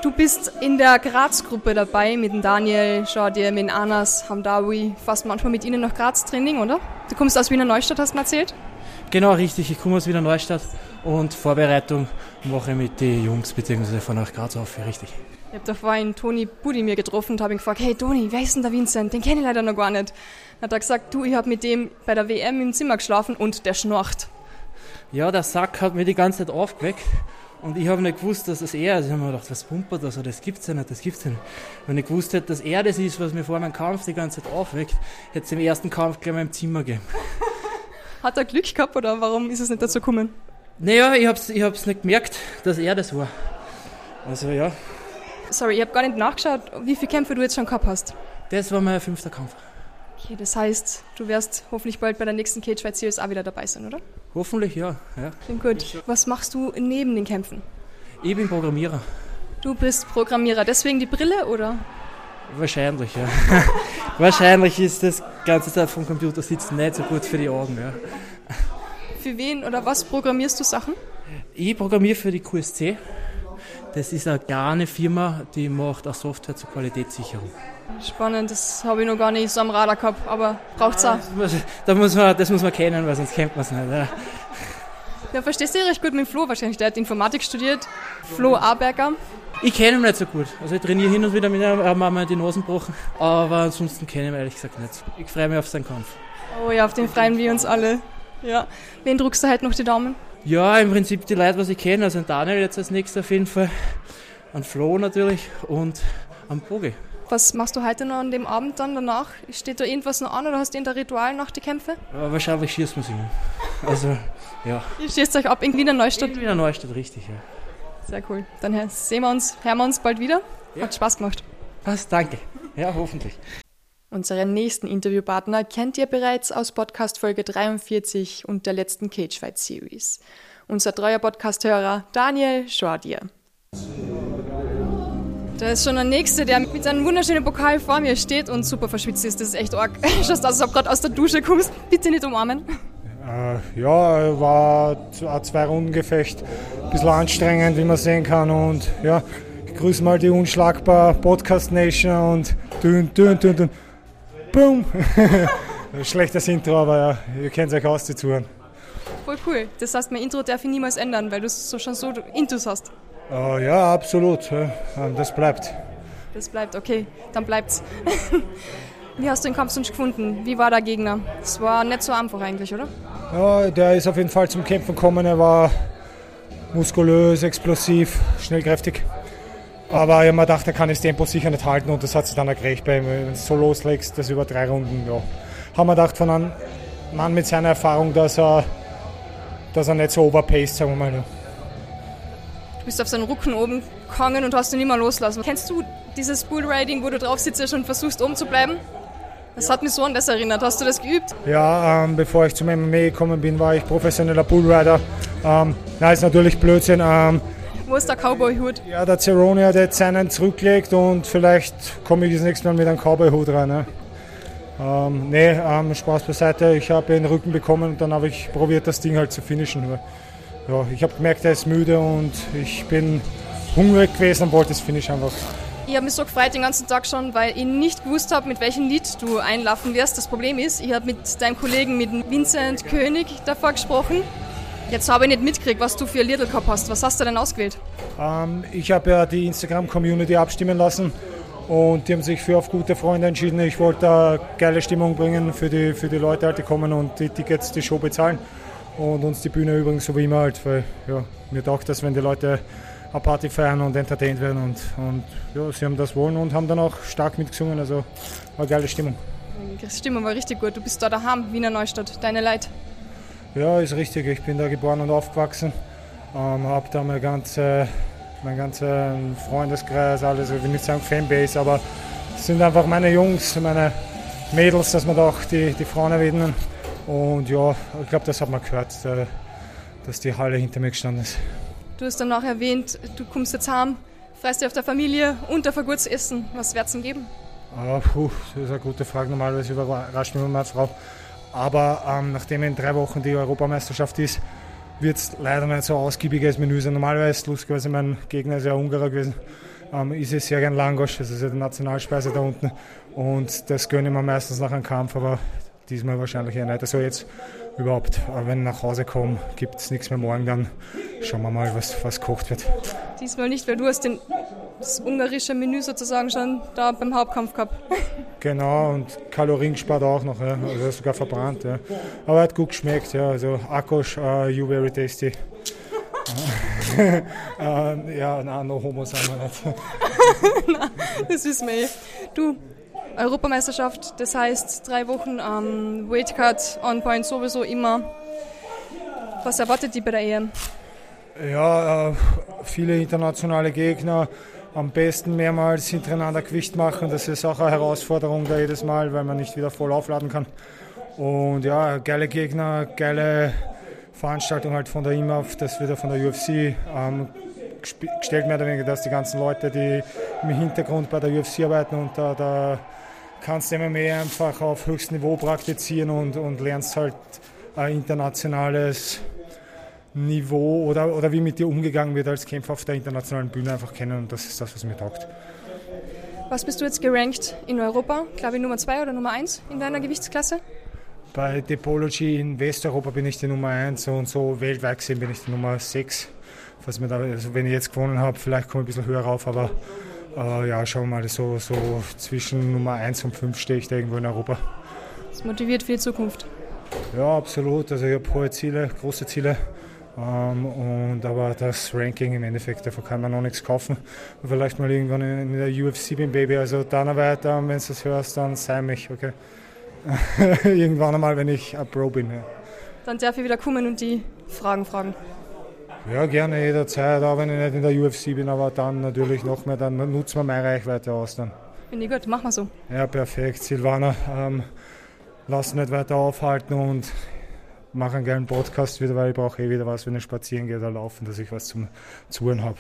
Du bist in der Graz-Gruppe dabei mit dem Daniel, Jordi, mit Anas, Hamdawi, fast manchmal mit ihnen nach Graz Training, oder? Du kommst aus Wiener Neustadt, hast du mir erzählt? Genau, richtig. Ich komme aus Wiener Neustadt und Vorbereitung mache mit den Jungs bzw. von nach Graz auf, richtig. Ich habe da vorhin Toni Budi mir getroffen und habe ihn gefragt, hey Toni, wer ist denn der Vincent? Den kenne ich leider noch gar nicht. Dann hat er gesagt, du, ich habe mit dem bei der WM im Zimmer geschlafen und der schnorcht. Ja, der Sack hat mir die ganze Zeit aufgeweckt und ich habe nicht gewusst, dass es er ist. Ich habe mir gedacht, was pumpert das? Das gibt's ja nicht, das gibt's ja nicht. Wenn ich gewusst hätte, dass er das ist, was mir vor meinem Kampf die ganze Zeit aufweckt, hätte es im ersten Kampf gleich mal im Zimmer gegeben. Hat er Glück gehabt oder warum ist es nicht dazu gekommen? Naja, ich hab's, ich hab's nicht gemerkt, dass er das war. Also ja. Sorry, ich habe gar nicht nachgeschaut, wie viele Kämpfe du jetzt schon gehabt hast. Das war mein fünfter Kampf. Okay, das heißt, du wirst hoffentlich bald bei der nächsten Cage Fight Series auch wieder dabei sein, oder? Hoffentlich, ja. ja. Klingt gut. Was machst du neben den Kämpfen? Ich bin Programmierer. Du bist Programmierer, deswegen die Brille, oder? Wahrscheinlich, ja. Wahrscheinlich ist das ganze Zeit vom Computer sitzen nicht so gut für die Augen, ja. Für wen oder was programmierst du Sachen? Ich programmiere für die QSC. Das ist eine kleine Firma, die macht auch Software zur Qualitätssicherung. Spannend, das habe ich noch gar nicht so am Radar gehabt, aber braucht es auch. Das muss, man, das muss man kennen, weil sonst kennt man es nicht. Ja. ja, verstehst du recht gut mit Flo wahrscheinlich. Der hat Informatik studiert, Flo Aberger. Ich kenne ihn nicht so gut. Also ich trainiere hin und wieder mit ihm, haben wir die Nosen gebrochen. Aber ansonsten kenne ich ihn ehrlich gesagt nicht. Ich freue mich auf seinen Kampf. Oh ja, auf den freuen wir uns alle. Ja. Wen druckst du heute noch die Daumen? Ja, im Prinzip die Leute, was ich kenne. Also Daniel jetzt als nächster auf jeden Fall. An Flo natürlich und am Bogi. Was machst du heute noch an dem Abend dann danach? Steht da irgendwas noch an oder hast du irgendein Ritual nach die Kämpfe? Ja, wahrscheinlich schießt man sich Also, ja. Ihr schießt euch ab in Wiener Neustadt? In Wiener Neustadt, richtig, ja. Sehr cool. Dann sehen wir uns, hören wir uns bald wieder. Ja. Hat Spaß gemacht. Passt, danke. Ja, hoffentlich. Unseren nächsten Interviewpartner kennt ihr bereits aus Podcast Folge 43 und der letzten Cagefight Series. Unser treuer Podcast-Hörer Daniel Schordier. Da ist schon der Nächste, der mit seinem wunderschönen Pokal vor mir steht und super verschwitzt ist. Das ist echt arg. Schaust aus, als ob du gerade aus der Dusche kommst. Bitte nicht umarmen. Äh, ja, war ein Zwei-Runden-Gefecht. Ein bisschen anstrengend, wie man sehen kann. Und ja, ich grüße mal die unschlagbar Podcast Nation und dünn, dünn, dünn, dünn. Boom! Schlechtes Intro, aber ja, ihr kennt euch aus, die Zuhören. Voll cool. Das heißt, mein Intro darf ich niemals ändern, weil du so schon so Intus hast. Uh, ja, absolut. Das bleibt. Das bleibt, okay. Dann bleibt's. Wie hast du den Kampf sonst gefunden? Wie war der Gegner? Es war nicht so einfach eigentlich, oder? Ja, der ist auf jeden Fall zum Kämpfen gekommen. Er war muskulös, explosiv, schnellkräftig. Aber ich habe mir gedacht, er kann das Tempo sicher nicht halten und das hat sich dann erkriegt. Wenn du so loslegst, das über drei Runden, ja. Haben wir gedacht von einem Mann mit seiner Erfahrung, dass er, dass er nicht so overpaced, sagen wir mal. Ja. Du bist auf seinen Rücken oben gehangen und hast ihn nicht mehr loslassen. Kennst du dieses Bullriding, wo du drauf sitzt und versuchst oben zu bleiben? Das hat mich so an das erinnert. Hast du das geübt? Ja, ähm, bevor ich zum MMA gekommen bin, war ich professioneller Bullrider. Ähm, na, ist natürlich Blödsinn. Ähm, wo ist der Cowboy-Hut? Ja, der Cerrone hat jetzt seinen zurückgelegt und vielleicht komme ich das nächste Mal mit einem Cowboy-Hut rein. Ne? Ähm, nee, ähm, Spaß beiseite. Ich habe den Rücken bekommen und dann habe ich probiert, das Ding halt zu finishen ja, ich habe gemerkt, er ist müde und ich bin hungrig gewesen und wollte das Finish einfach. Ich habe mich so gefreut den ganzen Tag schon, weil ich nicht gewusst habe, mit welchem Lied du einlaufen wirst. Das Problem ist, ich habe mit deinem Kollegen, mit Vincent König, davor gesprochen. Jetzt habe ich nicht mitgekriegt, was du für ein Liedl gehabt hast. Was hast du denn ausgewählt? Ähm, ich habe ja die Instagram-Community abstimmen lassen und die haben sich für auf gute Freunde entschieden. Ich wollte da geile Stimmung bringen für die, für die Leute, halt, die kommen und die Tickets, die Show bezahlen. Und uns die Bühne übrigens so wie immer halt, weil ja, mir taugt das, wenn die Leute eine Party feiern und entertained werden. Und, und ja, sie haben das wollen und haben dann auch stark mitgesungen. Also war eine geile Stimmung. Die Stimmung war richtig gut. Du bist da daheim, Wiener Neustadt. Deine Leute. Ja, ist richtig. Ich bin da geboren und aufgewachsen. Ähm, habe da meine ganze, mein ganzer Freundeskreis, alles, ich will nicht sagen Fanbase, aber es sind einfach meine Jungs, meine Mädels, dass man da auch die, die Frauen erwähnen. Und ja, ich glaube, das hat man gehört, dass die Halle hinter mir gestanden ist. Du hast dann auch erwähnt, du kommst jetzt heim, freust dich auf der Familie und auf ein gutes Essen. Was wird es denn geben? Ah, puh, das ist eine gute Frage. Normalerweise überrascht mich meine Frau. Aber ähm, nachdem in drei Wochen die Europameisterschaft ist, wird es leider nicht so ausgiebiges Menü sein. Normalerweise, lustigerweise, mein Gegner ist ja Ungarer gewesen, ähm, ist es sehr gern Langosch, das ist ja die Nationalspeise da unten. Und das gönne ich mir meistens nach einem Kampf, aber diesmal wahrscheinlich eher nicht. Also jetzt überhaupt, wenn ich nach Hause komme, gibt es nichts mehr morgen, dann schauen wir mal, was, was gekocht wird. Diesmal nicht, weil du hast den, das ungarische Menü sozusagen schon da beim Hauptkampf gehabt. Genau, und Kalorien gespart auch noch, ja. also sogar verbrannt. Ja. Aber hat gut geschmeckt, ja. also Akkosch, uh, you very tasty. uh, ja, nein, no homo sagen wir nicht. nein, das wissen wir eh. Du, Europameisterschaft, das heißt drei Wochen ähm, Weightcut on Point sowieso immer. Was erwartet die bei der EM? Ja, äh, viele internationale Gegner, am besten mehrmals hintereinander Gewicht machen. Das ist auch eine Herausforderung da jedes Mal, weil man nicht wieder voll aufladen kann. Und ja, geile Gegner, geile Veranstaltung halt von der IMAF, das wieder von der UFC ähm, gestellt mehr oder weniger, dass die ganzen Leute, die im Hintergrund bei der UFC arbeiten und da, da kannst du MMA einfach auf höchstem Niveau praktizieren und, und lernst halt ein internationales Niveau oder, oder wie mit dir umgegangen wird als Kämpfer auf der internationalen Bühne einfach kennen und das ist das, was mir taugt. Was bist du jetzt gerankt in Europa? Glaube ich Nummer 2 oder Nummer 1 in deiner Gewichtsklasse? Bei Depology in Westeuropa bin ich die Nummer 1 und so weltweit gesehen bin ich die Nummer 6. Was mir da, also wenn ich jetzt gewonnen habe, vielleicht komme ich ein bisschen höher rauf, aber äh, ja, schauen wir mal, so, so zwischen Nummer 1 und 5 stehe ich da irgendwo in Europa. Das motiviert für die Zukunft. Ja, absolut. Also ich habe hohe Ziele, große Ziele. Ähm, und, aber das Ranking im Endeffekt, davon kann man noch nichts kaufen. Und vielleicht mal irgendwann in, der UFC bin, Baby. Also dann weiter, wenn du das hörst, dann sei mich, okay? irgendwann einmal, wenn ich ein Pro bin. Ja. Dann darf ich wieder kommen und die Fragen fragen. Ja, gerne jederzeit, auch wenn ich nicht in der UFC bin, aber dann natürlich noch mehr, dann nutzen wir meine Reichweite aus dann. Finde ich gut, machen wir so. Ja, perfekt. Silvana, ähm, lass nicht weiter aufhalten und mache einen geilen Podcast wieder, weil ich brauche eh wieder was, wenn ich spazieren gehe oder laufen, dass ich was zum Zuhören habe.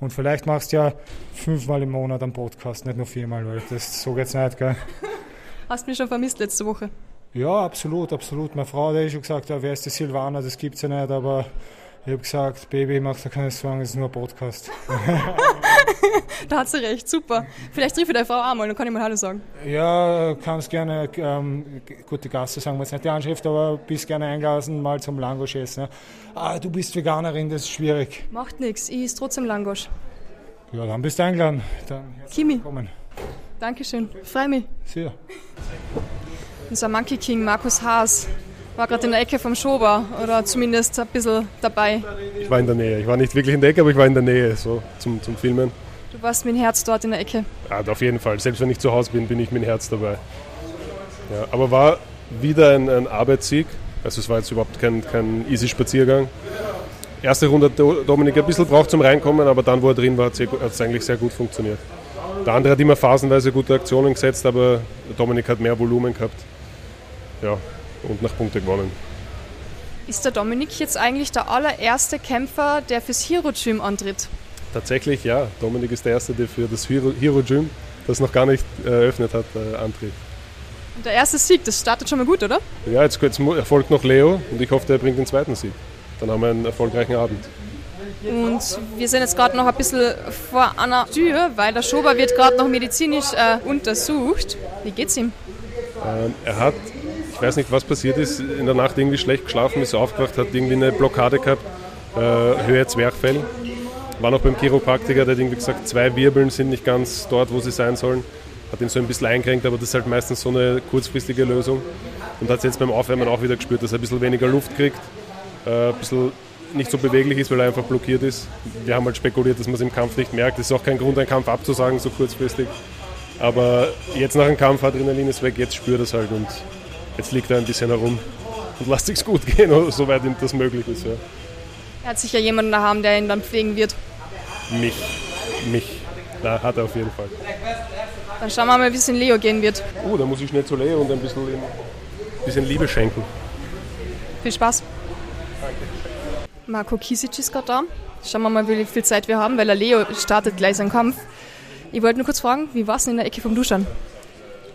Und vielleicht machst du ja fünfmal im Monat einen Podcast, nicht nur viermal, weil das so geht's nicht, gell? Hast du mich schon vermisst letzte Woche? Ja, absolut, absolut. Meine Frau hat eh schon gesagt, ja, wer ist die Silvana, das gibt's ja nicht, aber ich habe gesagt, Baby, mach da keine Sorgen, es ist nur ein Podcast. da hat sie recht, super. Vielleicht rief ich deine Frau auch mal, dann kann ich mal Hallo sagen. Ja, kannst gerne, ähm, gute Gasse sagen wir jetzt nicht die Anschrift, aber bist gerne eingeladen, mal zum Langosch essen. Ah, du bist Veganerin, das ist schwierig. Macht nichts, ich esse trotzdem Langosch. Ja, dann bist du eingeladen. Dann Kimi. Willkommen. Dankeschön, freue mich. Sehr. Unser Monkey King, Markus Haas, war gerade in der Ecke vom Schober oder zumindest ein bisschen dabei. Ich war in der Nähe. Ich war nicht wirklich in der Ecke, aber ich war in der Nähe so zum, zum Filmen. Du warst mit dem Herz dort in der Ecke. Ja, auf jeden Fall. Selbst wenn ich zu Hause bin, bin ich mit dem Herz dabei. Ja, aber war wieder ein, ein Arbeitssieg. Also es war jetzt überhaupt kein, kein easy Spaziergang. Erste Runde hat Dominik ein bisschen braucht zum Reinkommen, aber dann, wo er drin war, hat es eigentlich sehr gut funktioniert. Der andere hat immer phasenweise gute Aktionen gesetzt, aber Dominik hat mehr Volumen gehabt. Ja, und nach Punkte gewonnen. Ist der Dominik jetzt eigentlich der allererste Kämpfer, der fürs Hero Gym antritt? Tatsächlich ja. Dominik ist der Erste, der für das Hero, Hero Gym, das noch gar nicht eröffnet hat, äh, antritt. Und der erste Sieg, das startet schon mal gut, oder? Ja, jetzt, jetzt erfolgt noch Leo und ich hoffe, der bringt den zweiten Sieg. Dann haben wir einen erfolgreichen Abend. Und wir sind jetzt gerade noch ein bisschen vor einer Tür, weil der Schober wird gerade noch medizinisch äh, untersucht. Wie geht's ihm? Ähm, er hat weiß nicht, was passiert ist. In der Nacht irgendwie schlecht geschlafen, ist aufgewacht, hat irgendwie eine Blockade gehabt, äh, Höhe Zwerchfell. War noch beim Chiropraktiker, der hat irgendwie gesagt, zwei Wirbeln sind nicht ganz dort, wo sie sein sollen. Hat ihn so ein bisschen eingerenkt, aber das ist halt meistens so eine kurzfristige Lösung. Und hat es jetzt beim Aufwärmen auch wieder gespürt, dass er ein bisschen weniger Luft kriegt, äh, ein bisschen nicht so beweglich ist, weil er einfach blockiert ist. Wir haben halt spekuliert, dass man es im Kampf nicht merkt. Das ist auch kein Grund, einen Kampf abzusagen, so kurzfristig. Aber jetzt nach dem Kampf, Adrenalin ist weg, jetzt spürt er es halt und jetzt liegt er ein bisschen herum und lasst sich's gut gehen, soweit ihm das möglich ist. Ja. Er hat sicher jemanden daheim, der ihn dann pflegen wird. Mich. Mich. Da hat er auf jeden Fall. Dann schauen wir mal, wie es in Leo gehen wird. Oh, da muss ich schnell zu Leo und ein bisschen, ein bisschen Liebe schenken. Viel Spaß. Marco Kisic ist gerade da. Schauen wir mal, wie viel Zeit wir haben, weil der Leo startet gleich seinen Kampf. Ich wollte nur kurz fragen, wie war es in der Ecke vom Duschan?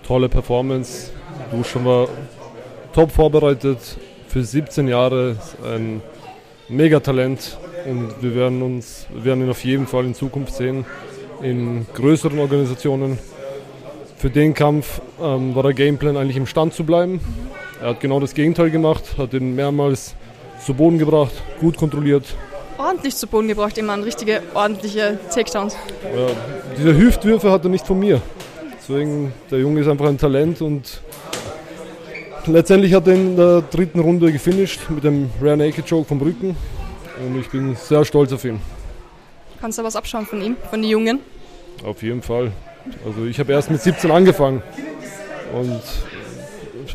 Tolle Performance. Duschan war top vorbereitet für 17 Jahre. Ein Megatalent und wir werden, uns, wir werden ihn auf jeden Fall in Zukunft sehen in größeren Organisationen. Für den Kampf ähm, war der Gameplan eigentlich im Stand zu bleiben. Er hat genau das Gegenteil gemacht, hat ihn mehrmals zu Boden gebracht, gut kontrolliert. Ordentlich zu Boden gebracht, immer richtige, ordentliche Takedowns. Ja, diese Hüftwürfe hat er nicht von mir. Deswegen, der Junge ist einfach ein Talent und letztendlich hat er in der dritten Runde gefinisht mit dem Rare Naked Choke vom Rücken. Und ich bin sehr stolz auf ihn. Kannst du was abschauen von ihm, von den Jungen? Auf jeden Fall. Also ich habe erst mit 17 angefangen. Und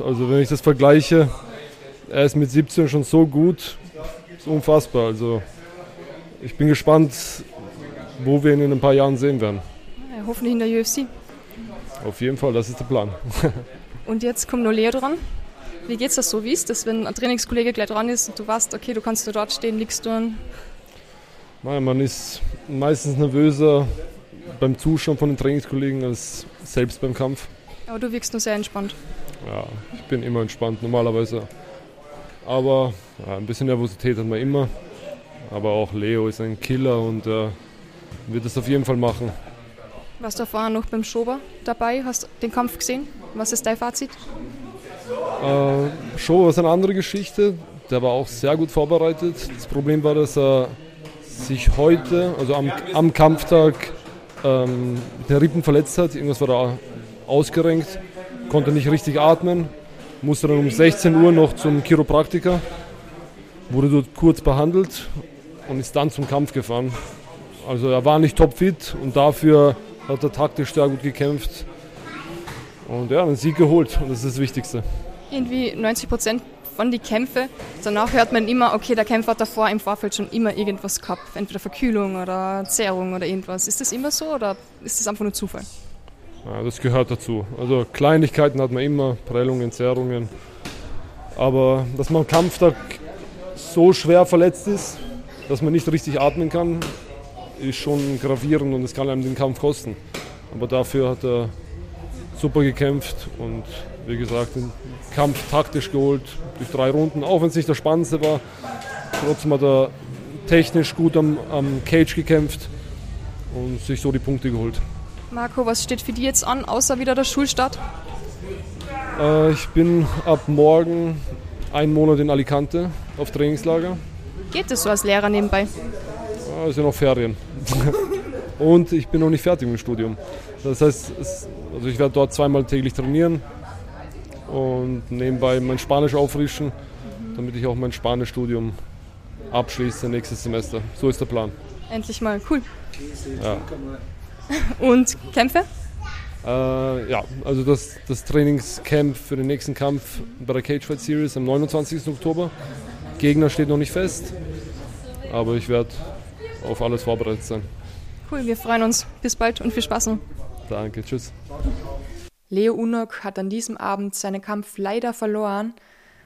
also wenn ich das vergleiche, er ist mit 17 schon so gut, ist unfassbar. Also ich bin gespannt, wo wir ihn in ein paar Jahren sehen werden. Ja, hoffentlich in der UFC. Auf jeden Fall, das ist der Plan. Und jetzt kommt noch Leo dran. Wie geht's das so? Wie ist das, wenn ein Trainingskollege gleich dran ist und du weißt, okay, du kannst nur dort stehen, nichts tun? Man ist meistens nervöser beim Zuschauen von den Trainingskollegen als selbst beim Kampf. Aber du wirkst nur sehr entspannt. Ja, ich bin immer entspannt, normalerweise. Aber ja, ein bisschen Nervosität hat man immer. Aber auch Leo ist ein Killer und äh, wird das auf jeden Fall machen. Warst du vorher noch beim Schober dabei? Hast du den Kampf gesehen? Was ist dein Fazit? Äh, Schober ist eine andere Geschichte. Der war auch sehr gut vorbereitet. Das Problem war, dass er sich heute, also am, am Kampftag, ähm, der Rippen verletzt hat. Irgendwas war da ausgerenkt, konnte nicht richtig atmen, musste dann um 16 Uhr noch zum Chiropraktiker, wurde dort kurz behandelt und ist dann zum Kampf gefahren. Also er war nicht topfit und dafür hat er taktisch sehr gut gekämpft und ja, einen Sieg geholt und das ist das Wichtigste. Irgendwie 90 Prozent von den Kämpfen, danach hört man immer, okay, der Kämpfer hat davor im Vorfeld schon immer irgendwas gehabt, entweder Verkühlung oder Zerrung oder irgendwas. Ist das immer so oder ist das einfach nur Zufall? Ja, das gehört dazu. Also Kleinigkeiten hat man immer, Prellungen, Zerrungen. Aber dass man am Kampftag so schwer verletzt ist, dass man nicht richtig atmen kann, ist schon gravierend und es kann einem den Kampf kosten. Aber dafür hat er super gekämpft und wie gesagt, den Kampf taktisch geholt durch drei Runden, auch wenn es nicht der spannendste war. Trotzdem hat er technisch gut am, am Cage gekämpft und sich so die Punkte geholt. Marco, was steht für dich jetzt an, außer wieder der Schulstart? Äh, ich bin ab morgen einen Monat in Alicante auf Trainingslager. Geht das so als Lehrer nebenbei? Ja, ist ja noch Ferien. und ich bin noch nicht fertig mit dem Studium. Das heißt, es, also ich werde dort zweimal täglich trainieren und nebenbei mein Spanisch auffrischen, damit ich auch mein Spanischstudium abschließe nächstes Semester. So ist der Plan. Endlich mal, cool. Ja. Und Kämpfe? Äh, ja, also das, das Trainingscamp für den nächsten Kampf bei der Cage Fight Series am 29. Oktober. Gegner steht noch nicht fest, aber ich werde auf alles vorbereitet sein. Cool, wir freuen uns. Bis bald und viel Spaß noch. Danke, tschüss. Leo Unok hat an diesem Abend seinen Kampf leider verloren,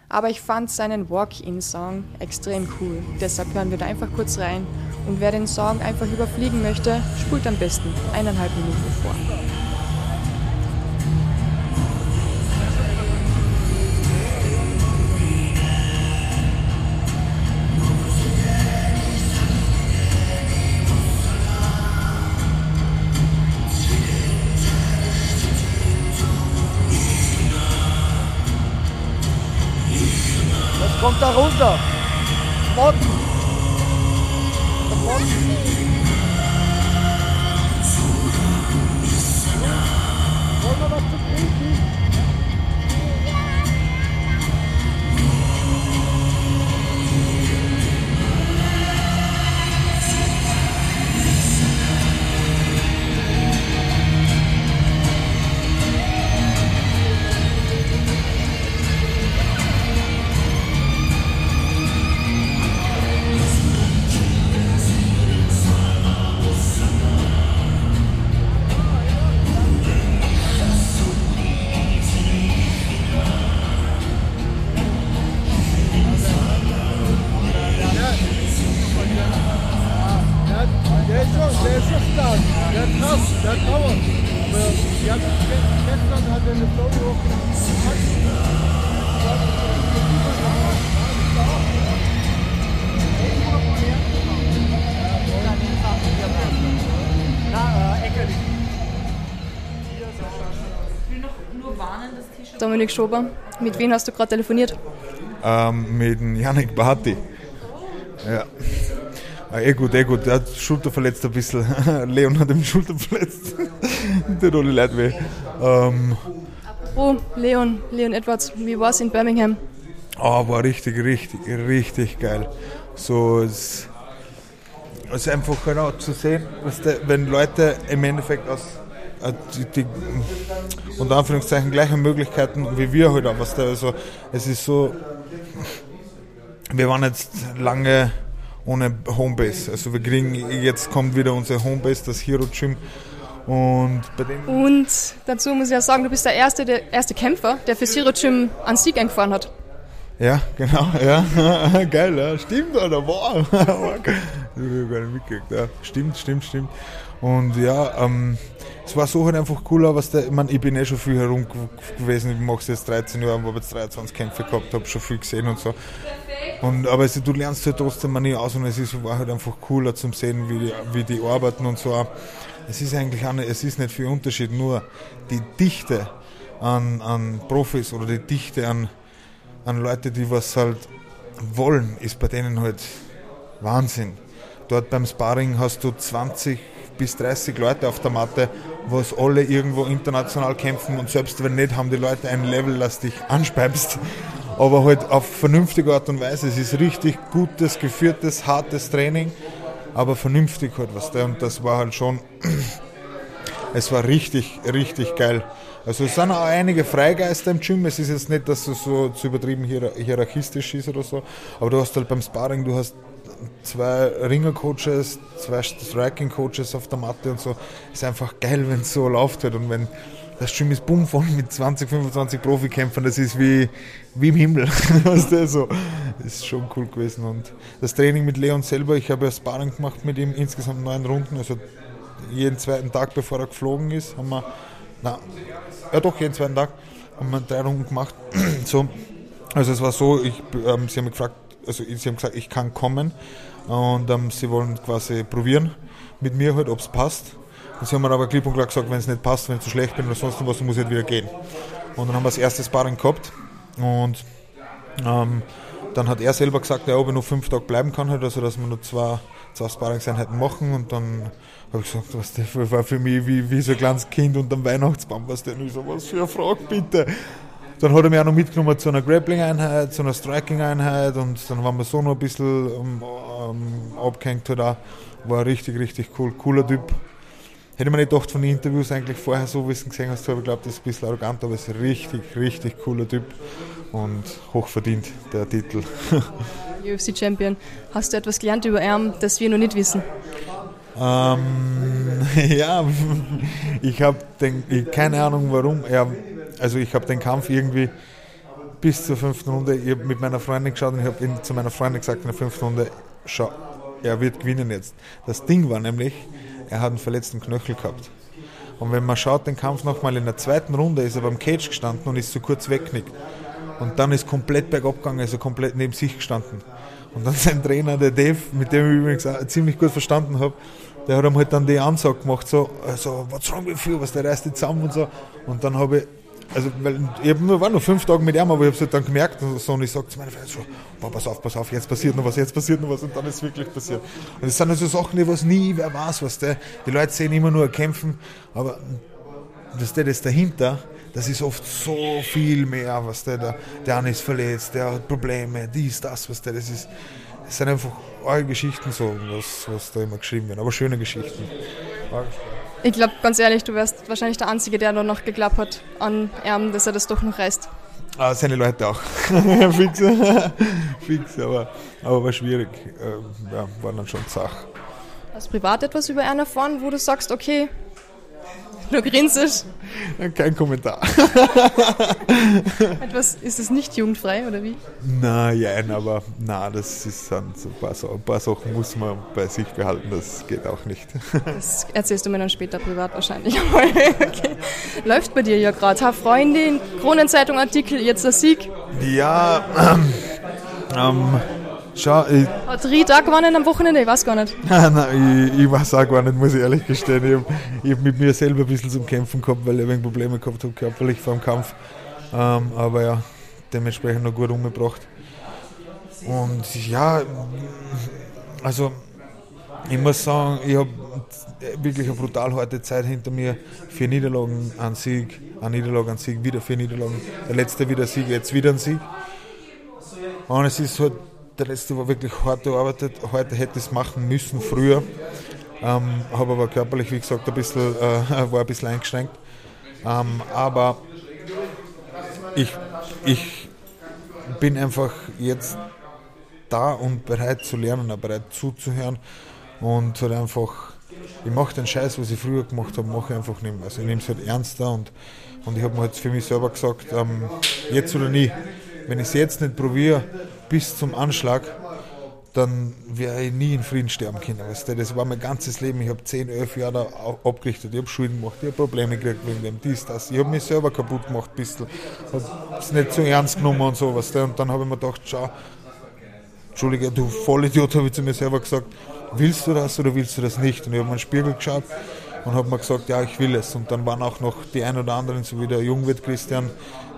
aber ich fand seinen Walk-In-Song extrem cool. Deshalb hören wir da einfach kurz rein und wer den Song einfach überfliegen möchte, spult am besten eineinhalb Minuten vor. Hat Kraft, der hat Power. Aber die hat, gestern hat er eine Story Dominik Schober, mit wem hast du gerade telefoniert? Ähm, mit dem Yannick Barty. Ja. Ah, eh gut, eh gut. Der hat Schulter verletzt ein bisschen. Leon hat ihm Schulter verletzt. Tut alle Leute weh. Ähm, Oh, Leon, Leon Edwards, wie war es in Birmingham? oh, war richtig, richtig, richtig geil. So, es, ist einfach genau zu sehen, was der, wenn Leute im Endeffekt aus äh, die, die unter Anführungszeichen gleichen Möglichkeiten wie wir heute haben. Was da, also, es ist so, wir waren jetzt lange ohne Homebase. Also wir kriegen, jetzt kommt wieder unser Homebase, das Hero Gym. Und bei dem Und dazu muss ich ja sagen, du bist der erste, der erste Kämpfer, der für Zero Gym einen Sieg eingefahren hat. Ja, genau, ja. Geil, ja. Stimmt, Alter, boah. das hab ich gar nicht mitgekriegt, ja. Stimmt, stimmt, stimmt. Und ja, ähm, es war so halt einfach cooler, was der, ich meine, ich bin eh schon viel herum gewesen, ich mache es jetzt 13 Jahre, habe jetzt 23 Kämpfe gehabt, habe schon viel gesehen und so. Und, aber es, du lernst halt trotzdem mal nie aus und es ist, war halt einfach cooler zum sehen, wie die, wie die arbeiten und so. Es ist eigentlich auch nicht, es ist nicht viel Unterschied, nur die Dichte an, an Profis oder die Dichte an, an Leute, die was halt wollen, ist bei denen halt Wahnsinn. Dort beim Sparring hast du 20 bis 30 Leute auf der Matte, was alle irgendwo international kämpfen und selbst wenn nicht, haben die Leute ein Level, das dich anspeibst. Aber halt auf vernünftige Art und Weise. Es ist richtig gutes, geführtes, hartes Training, aber vernünftig halt was der. Und das war halt schon, es war richtig, richtig geil. Also es sind auch einige Freigeister im Gym. Es ist jetzt nicht, dass es so zu übertrieben hier- hierarchistisch ist oder so. Aber du hast halt beim Sparring, du hast zwei Ringer-Coaches, zwei Striking-Coaches auf der Matte und so. Ist einfach geil, wenn es so läuft halt. Und wenn das Gym ist bumm voll mit 20, 25 Profikämpfern, das ist wie, wie im Himmel. weißt du, so. Das ist schon cool gewesen. Und das Training mit Leon selber, ich habe ja Sparring gemacht mit ihm, insgesamt neun Runden. Also jeden zweiten Tag, bevor er geflogen ist, haben wir, na, ja doch, jeden zweiten Tag haben wir drei Runden gemacht. so, also es war so, ich, ähm, sie haben mich gefragt, also sie haben gesagt, ich kann kommen und ähm, sie wollen quasi probieren mit mir halt, ob es passt. Und sie haben mir aber klipp und klar gesagt, wenn es nicht passt, wenn ich zu schlecht bin oder sonst was, dann muss ich halt wieder gehen. Und dann haben wir das erste Sparring gehabt und ähm, dann hat er selber gesagt, ja, ob er nur fünf Tage bleiben kann, halt, also dass wir nur zwei, zwei Sparringseinheiten machen und dann habe ich gesagt, was das war für mich wie, wie so ein kleines Kind unter dem Weihnachtsbaum, was denn ich so, was für eine Frage bitte. Dann hat er mich auch noch mitgenommen zu einer Grappling-Einheit, zu einer Striking-Einheit und dann waren wir so noch ein bisschen ähm, ähm, abgehängt. Halt auch. War richtig, richtig cool. Cooler Typ. Hätte man nicht gedacht von den Interviews eigentlich vorher so, wie du gesehen hast, habe ich glaube, das ist ein bisschen arrogant, aber es ist ein richtig, richtig cooler Typ und hochverdient, der Titel. UFC Champion. Hast du etwas gelernt über ihn, das wir noch nicht wissen? Ähm, ja, ich habe keine Ahnung warum. Ja, also ich habe den Kampf irgendwie bis zur fünften Runde, ich mit meiner Freundin geschaut und ich habe zu meiner Freundin gesagt in der fünften Runde, schau, er wird gewinnen jetzt. Das Ding war nämlich, er hat einen verletzten Knöchel gehabt. Und wenn man schaut, den Kampf nochmal in der zweiten Runde, ist er beim Cage gestanden und ist so kurz wegknickt. Und dann ist komplett bergab gegangen, also komplett neben sich gestanden. Und dann sein Trainer, der Dave, mit dem ich übrigens auch ziemlich gut verstanden habe, der hat ihm halt dann die Ansage gemacht, so, also, what's wrong with you, was der reißt jetzt zusammen und so. Und dann habe ich also, weil ich war nur fünf Tage mit ihm, aber ich habe es halt dann gemerkt und so und ich sage zu meiner Frau so, boah, pass auf, pass auf, jetzt passiert noch was, jetzt passiert noch was und dann ist wirklich passiert. Und das sind also Sachen, die was nie wer weiß, was der, die Leute sehen immer nur kämpfen, aber das, der das dahinter, das ist oft so viel mehr, was der da, der eine ist verletzt, der hat Probleme, dies, das, was der, das ist, das sind einfach eure Geschichten so, was, was da immer geschrieben wird, aber schöne Geschichten. Ich glaube, ganz ehrlich, du wärst wahrscheinlich der Einzige, der da noch geglaubt hat an ihm, dass er das doch noch reißt. Ah, seine Leute auch. Fix. Fix, aber, aber war schwierig. Ähm, ja, war dann schon Sache. Hast du privat etwas über einen erfahren, wo du sagst, okay, du grinst? Kein Kommentar. Etwas, ist es nicht jugendfrei oder wie? Nein, aber na, das ist dann so ein paar, so ein paar Sachen muss man bei sich behalten, das geht auch nicht. Das erzählst du mir dann später privat wahrscheinlich. okay. Läuft bei dir ja gerade. Ha, Freundin, Kronenzeitung Artikel, jetzt der Sieg. Ja, ähm, ähm, schau, ich, Hat Ried auch gewonnen am Wochenende? Ich weiß gar nicht. Nein, ich, ich weiß auch gar nicht, muss ich ehrlich gestehen. Ich habe hab mit mir selber ein bisschen zum Kämpfen gehabt, weil ich ein wenig Probleme gehabt habe, körperlich vor dem Kampf. Ähm, aber ja, dementsprechend noch gut umgebracht. Und ja, also ich muss sagen, ich habe wirklich eine brutal harte Zeit hinter mir. Vier Niederlagen, ein Sieg, eine Niederlage, ein Sieg, wieder vier Niederlagen. Der letzte wieder Sieg, jetzt wieder ein Sieg. Und es ist halt, der letzte war wirklich hart gearbeitet. Heute hätte ich es machen müssen, früher. Ähm, habe aber körperlich, wie gesagt, ein bisschen, äh, war ein bisschen eingeschränkt. Ähm, aber ich, ich bin einfach jetzt da und bereit zu lernen, bereit zuzuhören und halt einfach, ich mache den Scheiß, was ich früher gemacht habe, mache ich einfach nicht mehr. Also ich nehme es halt ernster und, und ich habe mir jetzt für mich selber gesagt, ähm, jetzt oder nie. Wenn ich es jetzt nicht probiere, bis zum Anschlag, dann werde ich nie in Frieden sterben können. Weißt du? Das war mein ganzes Leben. Ich habe 10, 11 Jahre da abgerichtet. Ich habe Schulden gemacht, ich habe Probleme gekriegt wegen dem, dies, das. Ich habe mich selber kaputt gemacht, ein bisschen. Habe es nicht so ernst genommen und so. Weißt du? Und dann habe ich mir gedacht, schau, Entschuldige, du Vollidiot, habe ich zu mir selber gesagt, willst du das oder willst du das nicht? Und ich habe mir in den Spiegel geschaut und habe mir gesagt, ja, ich will es. Und dann waren auch noch die ein oder anderen, so wie der Jungwirt Christian,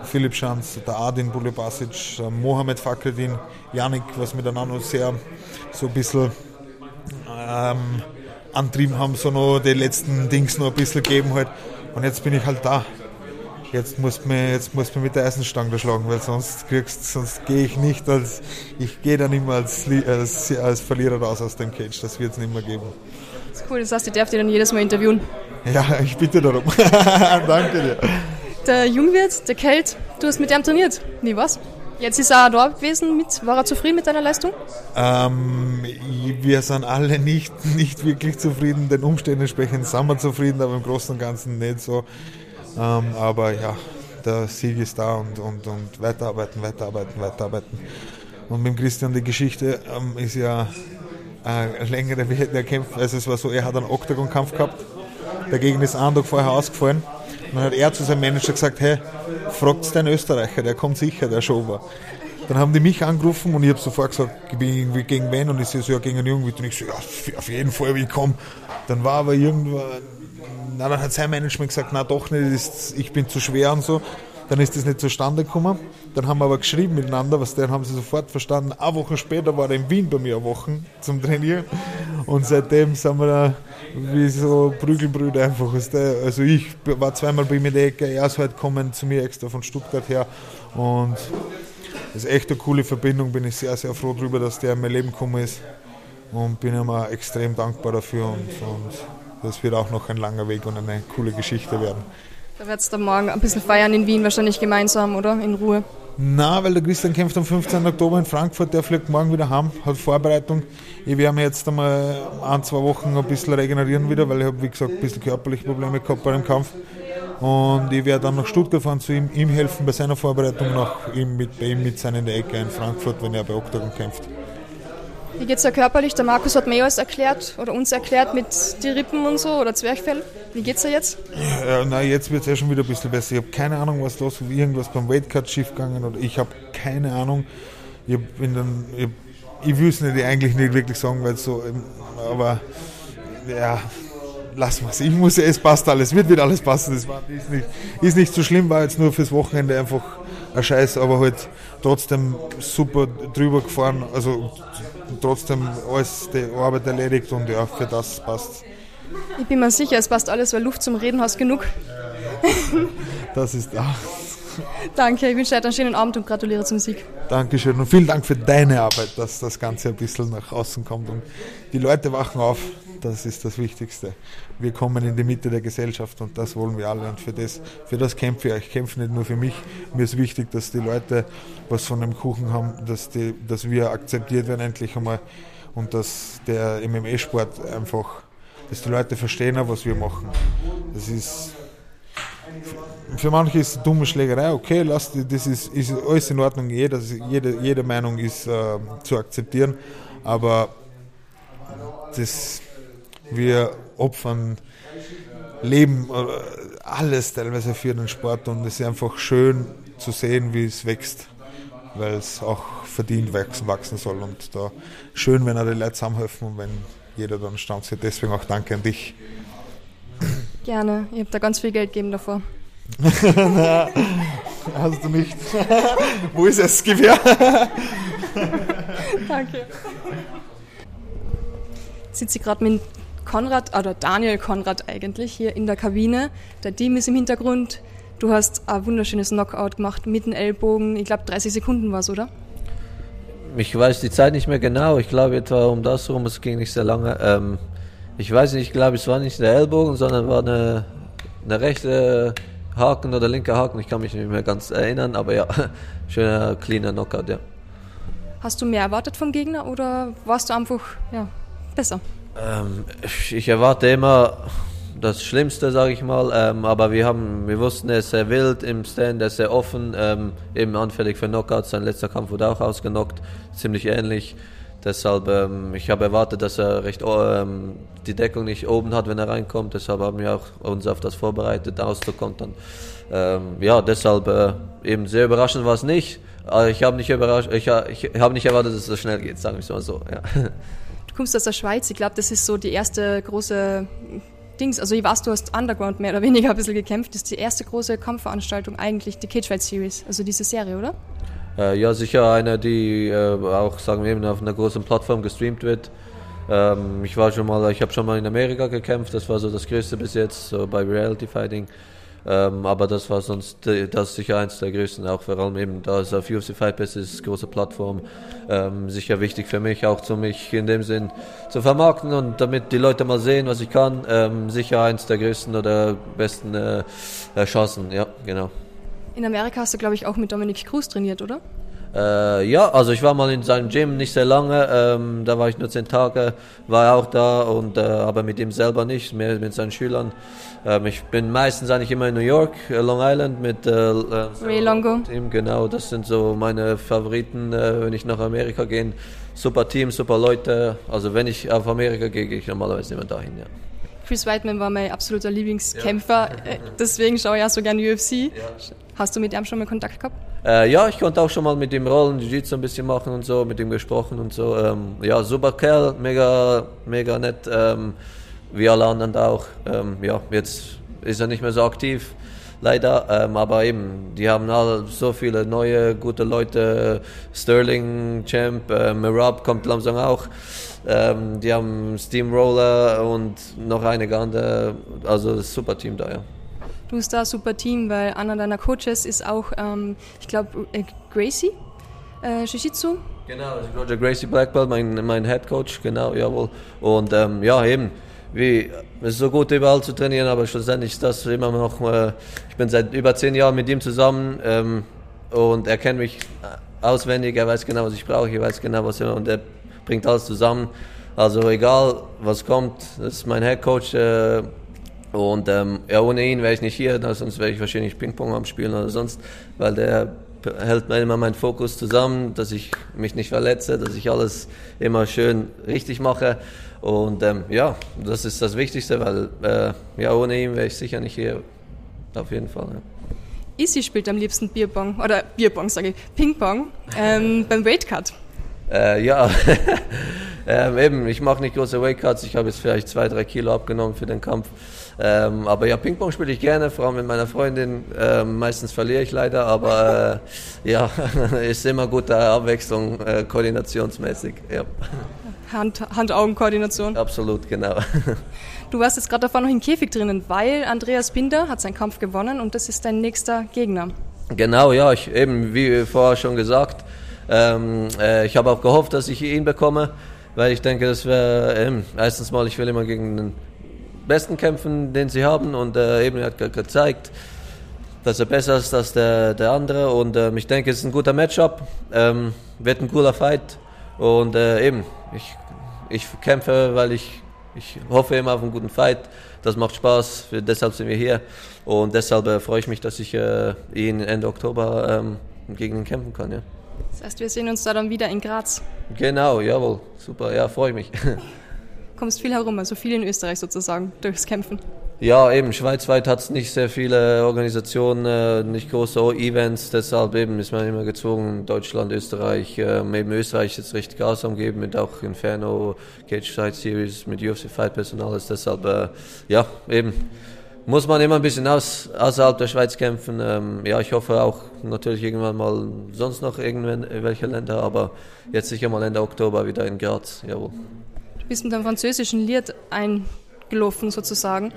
Philipp Schanz, der Adin Bulebasic, äh, Mohamed Fakredin, Janik, was miteinander sehr so ein bisschen ähm, antrieben haben, so noch die letzten Dings noch ein bisschen geben halt. Und jetzt bin ich halt da. Jetzt musst du mir, jetzt musst du mir mit der Eisenstange schlagen, weil sonst kriegst, sonst gehe ich nicht als, ich gehe dann immer als, als, als Verlierer raus aus dem Cage. Das wird es nicht mehr geben. Das ist cool, das heißt, ich darf dich dann jedes Mal interviewen. Ja, ich bitte darum. Danke dir. Der Jungwirt, der Kelt, du hast mit dem trainiert. Wie war's? Jetzt ist er auch da gewesen. Mit, war er zufrieden mit deiner Leistung? Ähm, wir sind alle nicht, nicht wirklich zufrieden. Den Umständen entsprechend sind wir zufrieden, aber im Großen und Ganzen nicht so. Ähm, aber ja, der Sieg ist da und, und, und weiterarbeiten, weiterarbeiten, weiterarbeiten. Und mit Christian die Geschichte ähm, ist ja eine längere, der Kampf. Also es war so, er hat einen Oktagon-Kampf gehabt. Dagegen ist Tag vorher ausgefallen. Dann hat er zu seinem Manager gesagt, hey, fragt den Österreicher, der kommt sicher, der schon war. Dann haben die mich angerufen und ich habe sofort gesagt, ich bin irgendwie gegen wen und ich so, ja, gegen einen Jungwirt. Und ich so, ja, auf jeden Fall, wie ich komme. Dann war aber irgendwo, na, dann hat sein Management gesagt, na doch nicht, ich bin zu schwer und so. Dann ist das nicht zustande gekommen. Dann haben wir aber geschrieben miteinander, was dann haben sie sofort verstanden. Eine Woche später war er in Wien bei mir eine Woche zum Trainieren. Und seitdem sind wir da wie so Prügelbrüder einfach. Also ich war zweimal bei ihm in der Ecke, er ist halt gekommen zu mir extra von Stuttgart her. Und das ist echt eine coole Verbindung, bin ich sehr, sehr froh darüber, dass der in mein Leben gekommen ist. Und bin ihm auch extrem dankbar dafür. Und, und das wird auch noch ein langer Weg und eine coole Geschichte werden. Da wird's dann morgen ein bisschen feiern in Wien, wahrscheinlich gemeinsam, oder? In Ruhe. Na, weil der Christian kämpft am 15. Oktober in Frankfurt, der fliegt morgen wieder heim, hat Vorbereitung. Ich werde mir jetzt einmal ein, zwei Wochen ein bisschen regenerieren wieder, weil ich habe, wie gesagt, ein bisschen körperliche Probleme gehabt bei dem Kampf. Und ich werde dann nach Stuttgart fahren, zu ihm, ihm helfen bei seiner Vorbereitung, nach ihm mit, bei ihm mit seinen in der Ecke in Frankfurt, wenn er bei Octagon kämpft. Wie geht's da körperlich? Der Markus hat mir alles erklärt oder uns erklärt mit die Rippen und so oder Zwerchfell. Wie geht's da jetzt? Ja, na, jetzt wird es ja schon wieder ein bisschen besser. Ich habe keine Ahnung, was los ist. Irgendwas beim Weightcut schief gegangen oder ich habe keine Ahnung. Ich, bin dann, ich, ich will es eigentlich nicht wirklich sagen, weil so, ähm, aber ja, lassen wir es. Ich muss, es passt alles, wird wieder alles passen. Das ist, nicht, ist nicht so schlimm, war jetzt nur fürs Wochenende einfach ein Scheiß, aber halt trotzdem super drüber gefahren. Also trotzdem alles die Arbeit erledigt und ja, für das passt. Ich bin mir sicher, es passt alles, weil Luft zum Reden hast genug. Das ist da. Danke, ich wünsche dir einen schönen Abend und gratuliere zum Sieg. Dankeschön und vielen Dank für deine Arbeit, dass das Ganze ein bisschen nach außen kommt und die Leute wachen auf. Das ist das Wichtigste. Wir kommen in die Mitte der Gesellschaft und das wollen wir alle und für das, für das kämpfe ich. Ich kämpfe nicht nur für mich. Mir ist wichtig, dass die Leute was von dem Kuchen haben, dass, die, dass wir akzeptiert werden endlich einmal und dass der MMA-Sport einfach, dass die Leute verstehen, was wir machen. Das ist für manche ist dumme Schlägerei, okay, lass, das ist, ist alles in Ordnung, jeder, jede, jede Meinung ist äh, zu akzeptieren, aber das, wir opfern Leben, äh, alles teilweise für den Sport und es ist einfach schön zu sehen, wie es wächst, weil es auch verdient wachsen soll und da schön, wenn die Leute zusammenhelfen und wenn jeder dann stand. Deswegen auch danke an dich. Gerne, ich habe da ganz viel Geld gegeben davor. Na, hast du nicht. Wo ist das Gewehr? Danke. Sitze gerade mit Konrad, oder Daniel Konrad eigentlich, hier in der Kabine. Der Team ist im Hintergrund. Du hast ein wunderschönes Knockout gemacht mit dem Ellbogen. Ich glaube, 30 Sekunden war es, oder? Ich weiß die Zeit nicht mehr genau. Ich glaube etwa um das rum, es ging nicht sehr lange. Ähm, ich weiß nicht, ich glaube, es war nicht der Ellbogen, sondern war eine, eine rechte Haken oder linker Haken. Ich kann mich nicht mehr ganz erinnern, aber ja, schöner, cleaner Knockout, ja. Hast du mehr erwartet vom Gegner oder warst du einfach ja, besser? Ähm, ich erwarte immer das Schlimmste, sage ich mal, ähm, aber wir, haben, wir wussten, er ist sehr wild im Stand, er ist sehr offen, ähm, eben anfällig für Knockouts. Sein letzter Kampf wurde auch ausgenockt, ziemlich ähnlich. Deshalb, ähm, ich habe erwartet, dass er recht ähm, die Deckung nicht oben hat, wenn er reinkommt. Deshalb haben wir auch uns auf das vorbereitet, auszukontern. Ähm, ja, deshalb äh, eben sehr überraschend war es nicht. Aber ich habe nicht ich, ich habe nicht erwartet, dass es so schnell geht, sagen wir es mal so. Ja. Kommst aus der Schweiz. Ich glaube, das ist so die erste große Dings. Also ich weiß, du hast Underground mehr oder weniger ein bisschen gekämpft. Das ist die erste große Kampfveranstaltung eigentlich, die Cage Series, also diese Serie, oder? Äh, ja, sicher eine, die äh, auch, sagen wir eben, auf einer großen Plattform gestreamt wird. Ähm, ich war schon mal, ich habe schon mal in Amerika gekämpft, das war so das Größte bis jetzt, so bei Reality Fighting. Ähm, aber das war sonst, das ist sicher eins der größten, auch vor allem eben, da es auf UFC Fight Pass ist, große Plattform, ähm, sicher wichtig für mich, auch zu mich in dem Sinn zu vermarkten und damit die Leute mal sehen, was ich kann, ähm, sicher eins der größten oder besten äh, Chancen, ja, genau. In Amerika hast du, glaube ich, auch mit Dominik Cruz trainiert, oder? Äh, ja, also ich war mal in seinem Gym, nicht sehr lange, ähm, da war ich nur zehn Tage, war er auch da, und, äh, aber mit ihm selber nicht, mehr mit seinen Schülern. Ähm, ich bin meistens eigentlich immer in New York, äh, Long Island mit äh, Ray Longo. Team, genau, das sind so meine Favoriten, äh, wenn ich nach Amerika gehe. Super Team, super Leute, also wenn ich auf Amerika gehe, gehe ich normalerweise immer dahin, ja. Chris Whiteman war mein absoluter Lieblingskämpfer, ja. deswegen schaue ich auch so gerne UFC. Ja. Hast du mit ihm schon mal Kontakt gehabt? Äh, ja, ich konnte auch schon mal mit ihm rollen, Jiu-Jitsu ein bisschen machen und so, mit ihm gesprochen und so. Ähm, ja, super Kerl, mega, mega nett, ähm, wie alle anderen auch. Ähm, ja, jetzt ist er nicht mehr so aktiv, leider, ähm, aber eben, die haben alle so viele neue, gute Leute. Sterling, Champ, äh, Mirab kommt langsam auch. Ähm, die haben Steamroller und noch einige andere, also super Team da, ja. Du bist da super Team, weil einer deiner Coaches ist auch, ähm, ich glaube, äh, Gracie äh, Jiu-Jitsu. Genau, also Roger Gracie Blackbelt, mein, mein Head Coach, genau, jawohl. Und ähm, ja, eben, wie, es ist so gut überall zu trainieren, aber schlussendlich ist das immer noch, äh, ich bin seit über zehn Jahren mit ihm zusammen ähm, und er kennt mich auswendig, er weiß genau, was ich brauche, ich weiß genau, was er, und er bringt alles zusammen. Also egal, was kommt, das ist mein Head Coach, äh, und ähm, ja, ohne ihn wäre ich nicht hier, sonst wäre ich wahrscheinlich Ping-Pong am Spielen oder sonst, weil der hält mir immer meinen Fokus zusammen, dass ich mich nicht verletze, dass ich alles immer schön richtig mache. Und ähm, ja, das ist das Wichtigste, weil äh, ja, ohne ihn wäre ich sicher nicht hier. Auf jeden Fall. Ja. Isi spielt am liebsten Bierbong, oder Bierbong sage ich, Ping-Pong ähm, beim Weightcut. Äh, ja, Ähm, eben, ich mache nicht große Weightcuts, ich habe jetzt vielleicht zwei, drei Kilo abgenommen für den Kampf. Ähm, aber ja, Ping-Pong spiele ich gerne, vor allem mit meiner Freundin. Ähm, meistens verliere ich leider, aber äh, ja, ist immer gute Abwechslung, äh, koordinationsmäßig. Ja. Hand- Hand-Augen-Koordination. Absolut, genau. Du warst jetzt gerade davor noch im Käfig drinnen, weil Andreas Binder hat seinen Kampf gewonnen und das ist dein nächster Gegner. Genau, ja, ich, eben wie vorher schon gesagt, ähm, äh, ich habe auch gehofft, dass ich ihn bekomme, weil ich denke, das wäre ähm, erstens mal, ich will immer gegen den Besten kämpfen, den sie haben und äh, eben er hat ge gezeigt, dass er besser ist als der, der andere und ähm, ich denke, es ist ein guter Matchup, ähm, wird ein cooler Fight und äh, eben, ich, ich kämpfe, weil ich, ich hoffe immer auf einen guten Fight, das macht Spaß, für, deshalb sind wir hier und deshalb äh, freue ich mich, dass ich äh, ihn Ende Oktober ähm, gegen ihn kämpfen kann. Ja. Das heißt, wir sehen uns da dann wieder in Graz. Genau, jawohl, super, ja, freue mich. Kommst viel herum, also viel in Österreich sozusagen, durchs Kämpfen. Ja, eben, schweizweit hat es nicht sehr viele Organisationen, äh, nicht große Events, deshalb eben ist man immer gezwungen, Deutschland, Österreich, ähm, eben Österreich jetzt richtig Gas am geben, mit auch Inferno, Cage Fight Series, mit UFC Fight Personal ist deshalb, äh, ja, eben, muss man immer ein bisschen aus, außerhalb der Schweiz kämpfen. Ähm, ja, ich hoffe auch natürlich irgendwann mal sonst noch irgendwelche Länder, aber jetzt sicher mal Ende Oktober wieder in Graz, jawohl. Bist mit einem französischen Lied eingelaufen sozusagen.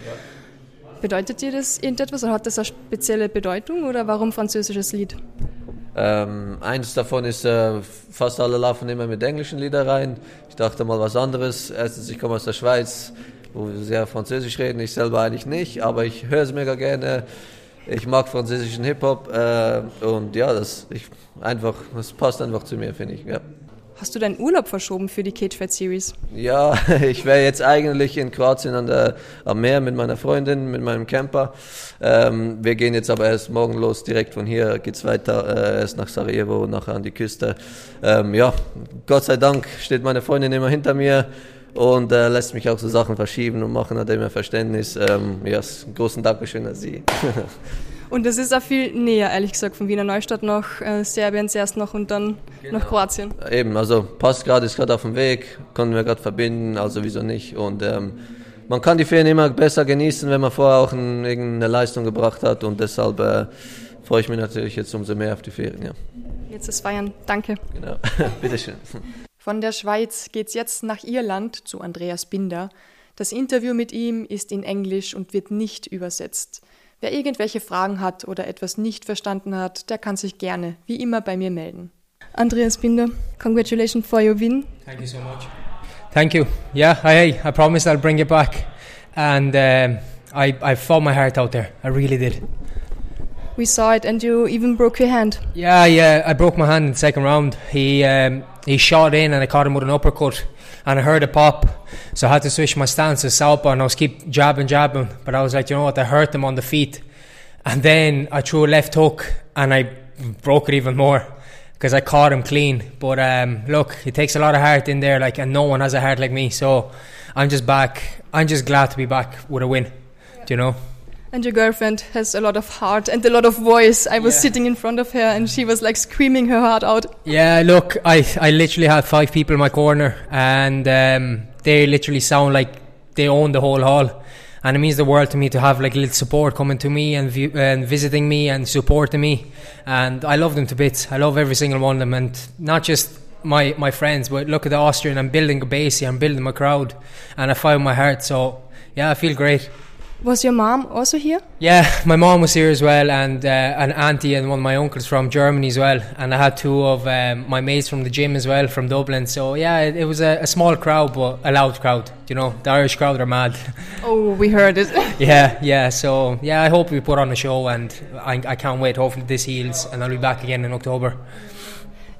Bedeutet dir das irgendetwas oder hat das eine spezielle Bedeutung oder warum französisches Lied? Ähm, eins davon ist, äh, fast alle laufen immer mit englischen Liedern rein. Ich dachte mal was anderes. Erstens, ich komme aus der Schweiz, wo wir sehr Französisch reden. Ich selber eigentlich nicht, aber ich höre es mega gerne. Ich mag französischen Hip-Hop äh, und ja, das, ich, einfach, das passt einfach zu mir, finde ich. Ja. Hast du deinen Urlaub verschoben für die Cage Fight Series? Ja, ich wäre jetzt eigentlich in Kroatien an der, am Meer mit meiner Freundin, mit meinem Camper. Ähm, wir gehen jetzt aber erst morgen los, direkt von hier geht's weiter, äh, erst nach Sarajevo, nachher an die Küste. Ähm, ja, Gott sei Dank steht meine Freundin immer hinter mir und äh, lässt mich auch so Sachen verschieben und machen, hat immer Verständnis. Ähm, ja, großen Dankeschön an sie. Und das ist auch viel näher, ehrlich gesagt, von Wiener Neustadt nach äh, Serbien zuerst noch und dann Genau. nach Kroatien. Eben, also passt gerade, ist gerade auf dem Weg, konnten wir gerade verbinden, also wieso nicht. Und ähm, man kann die Ferien immer besser genießen, wenn man vorher auch ein, irgendeine Leistung gebracht hat und deshalb äh, freue ich mich natürlich jetzt umso mehr auf die Ferien. Ja. Jetzt ist Feiern. Danke. Genau, bitteschön. Von der Schweiz geht's jetzt nach Irland zu Andreas Binder. Das Interview mit ihm ist in Englisch und wird nicht übersetzt. Wer irgendwelche Fragen hat oder etwas nicht verstanden hat, der kann sich gerne, wie immer, bei mir melden. Andreas Binder, congratulations for your win. Thank you so much. Thank you. Yeah, I, I promise I'll bring it back. And um, I, I fought my heart out there. I really did. We saw it and you even broke your hand. Yeah, yeah, I broke my hand in the second round. He um, he shot in and I caught him with an uppercut, and I heard a pop, so I had to switch my stance to southpaw, and I was keep jabbing, jabbing. But I was like, you know what? I hurt him on the feet, and then I threw a left hook, and I broke it even more because I caught him clean. But um, look, it takes a lot of heart in there, like, and no one has a heart like me. So I'm just back. I'm just glad to be back with a win. Do you know? And your girlfriend has a lot of heart and a lot of voice. I was sitting in front of her and she was like screaming her heart out. Yeah, look, I, I literally have five people in my corner, and um, they literally sound like they own the whole hall. And it means the world to me to have like little support coming to me and, view, and visiting me and supporting me. And I love them to bits. I love every single one of them, and not just my my friends, but look at the Austrian. I'm building a base here. I'm building my crowd, and I found my heart. So yeah, I feel great. Was your mom also here? Yeah, my mom was here as well, and uh, an auntie and one of my uncles from Germany as well, and I had two of um, my mates from the gym as well from Dublin. So yeah, it, it was a, a small crowd, but a loud crowd. You know, the Irish crowd are mad. Oh, we heard it. yeah, yeah. So yeah, I hope we put on a show, and I, I can't wait. Hopefully this heals, and I'll be back again in October.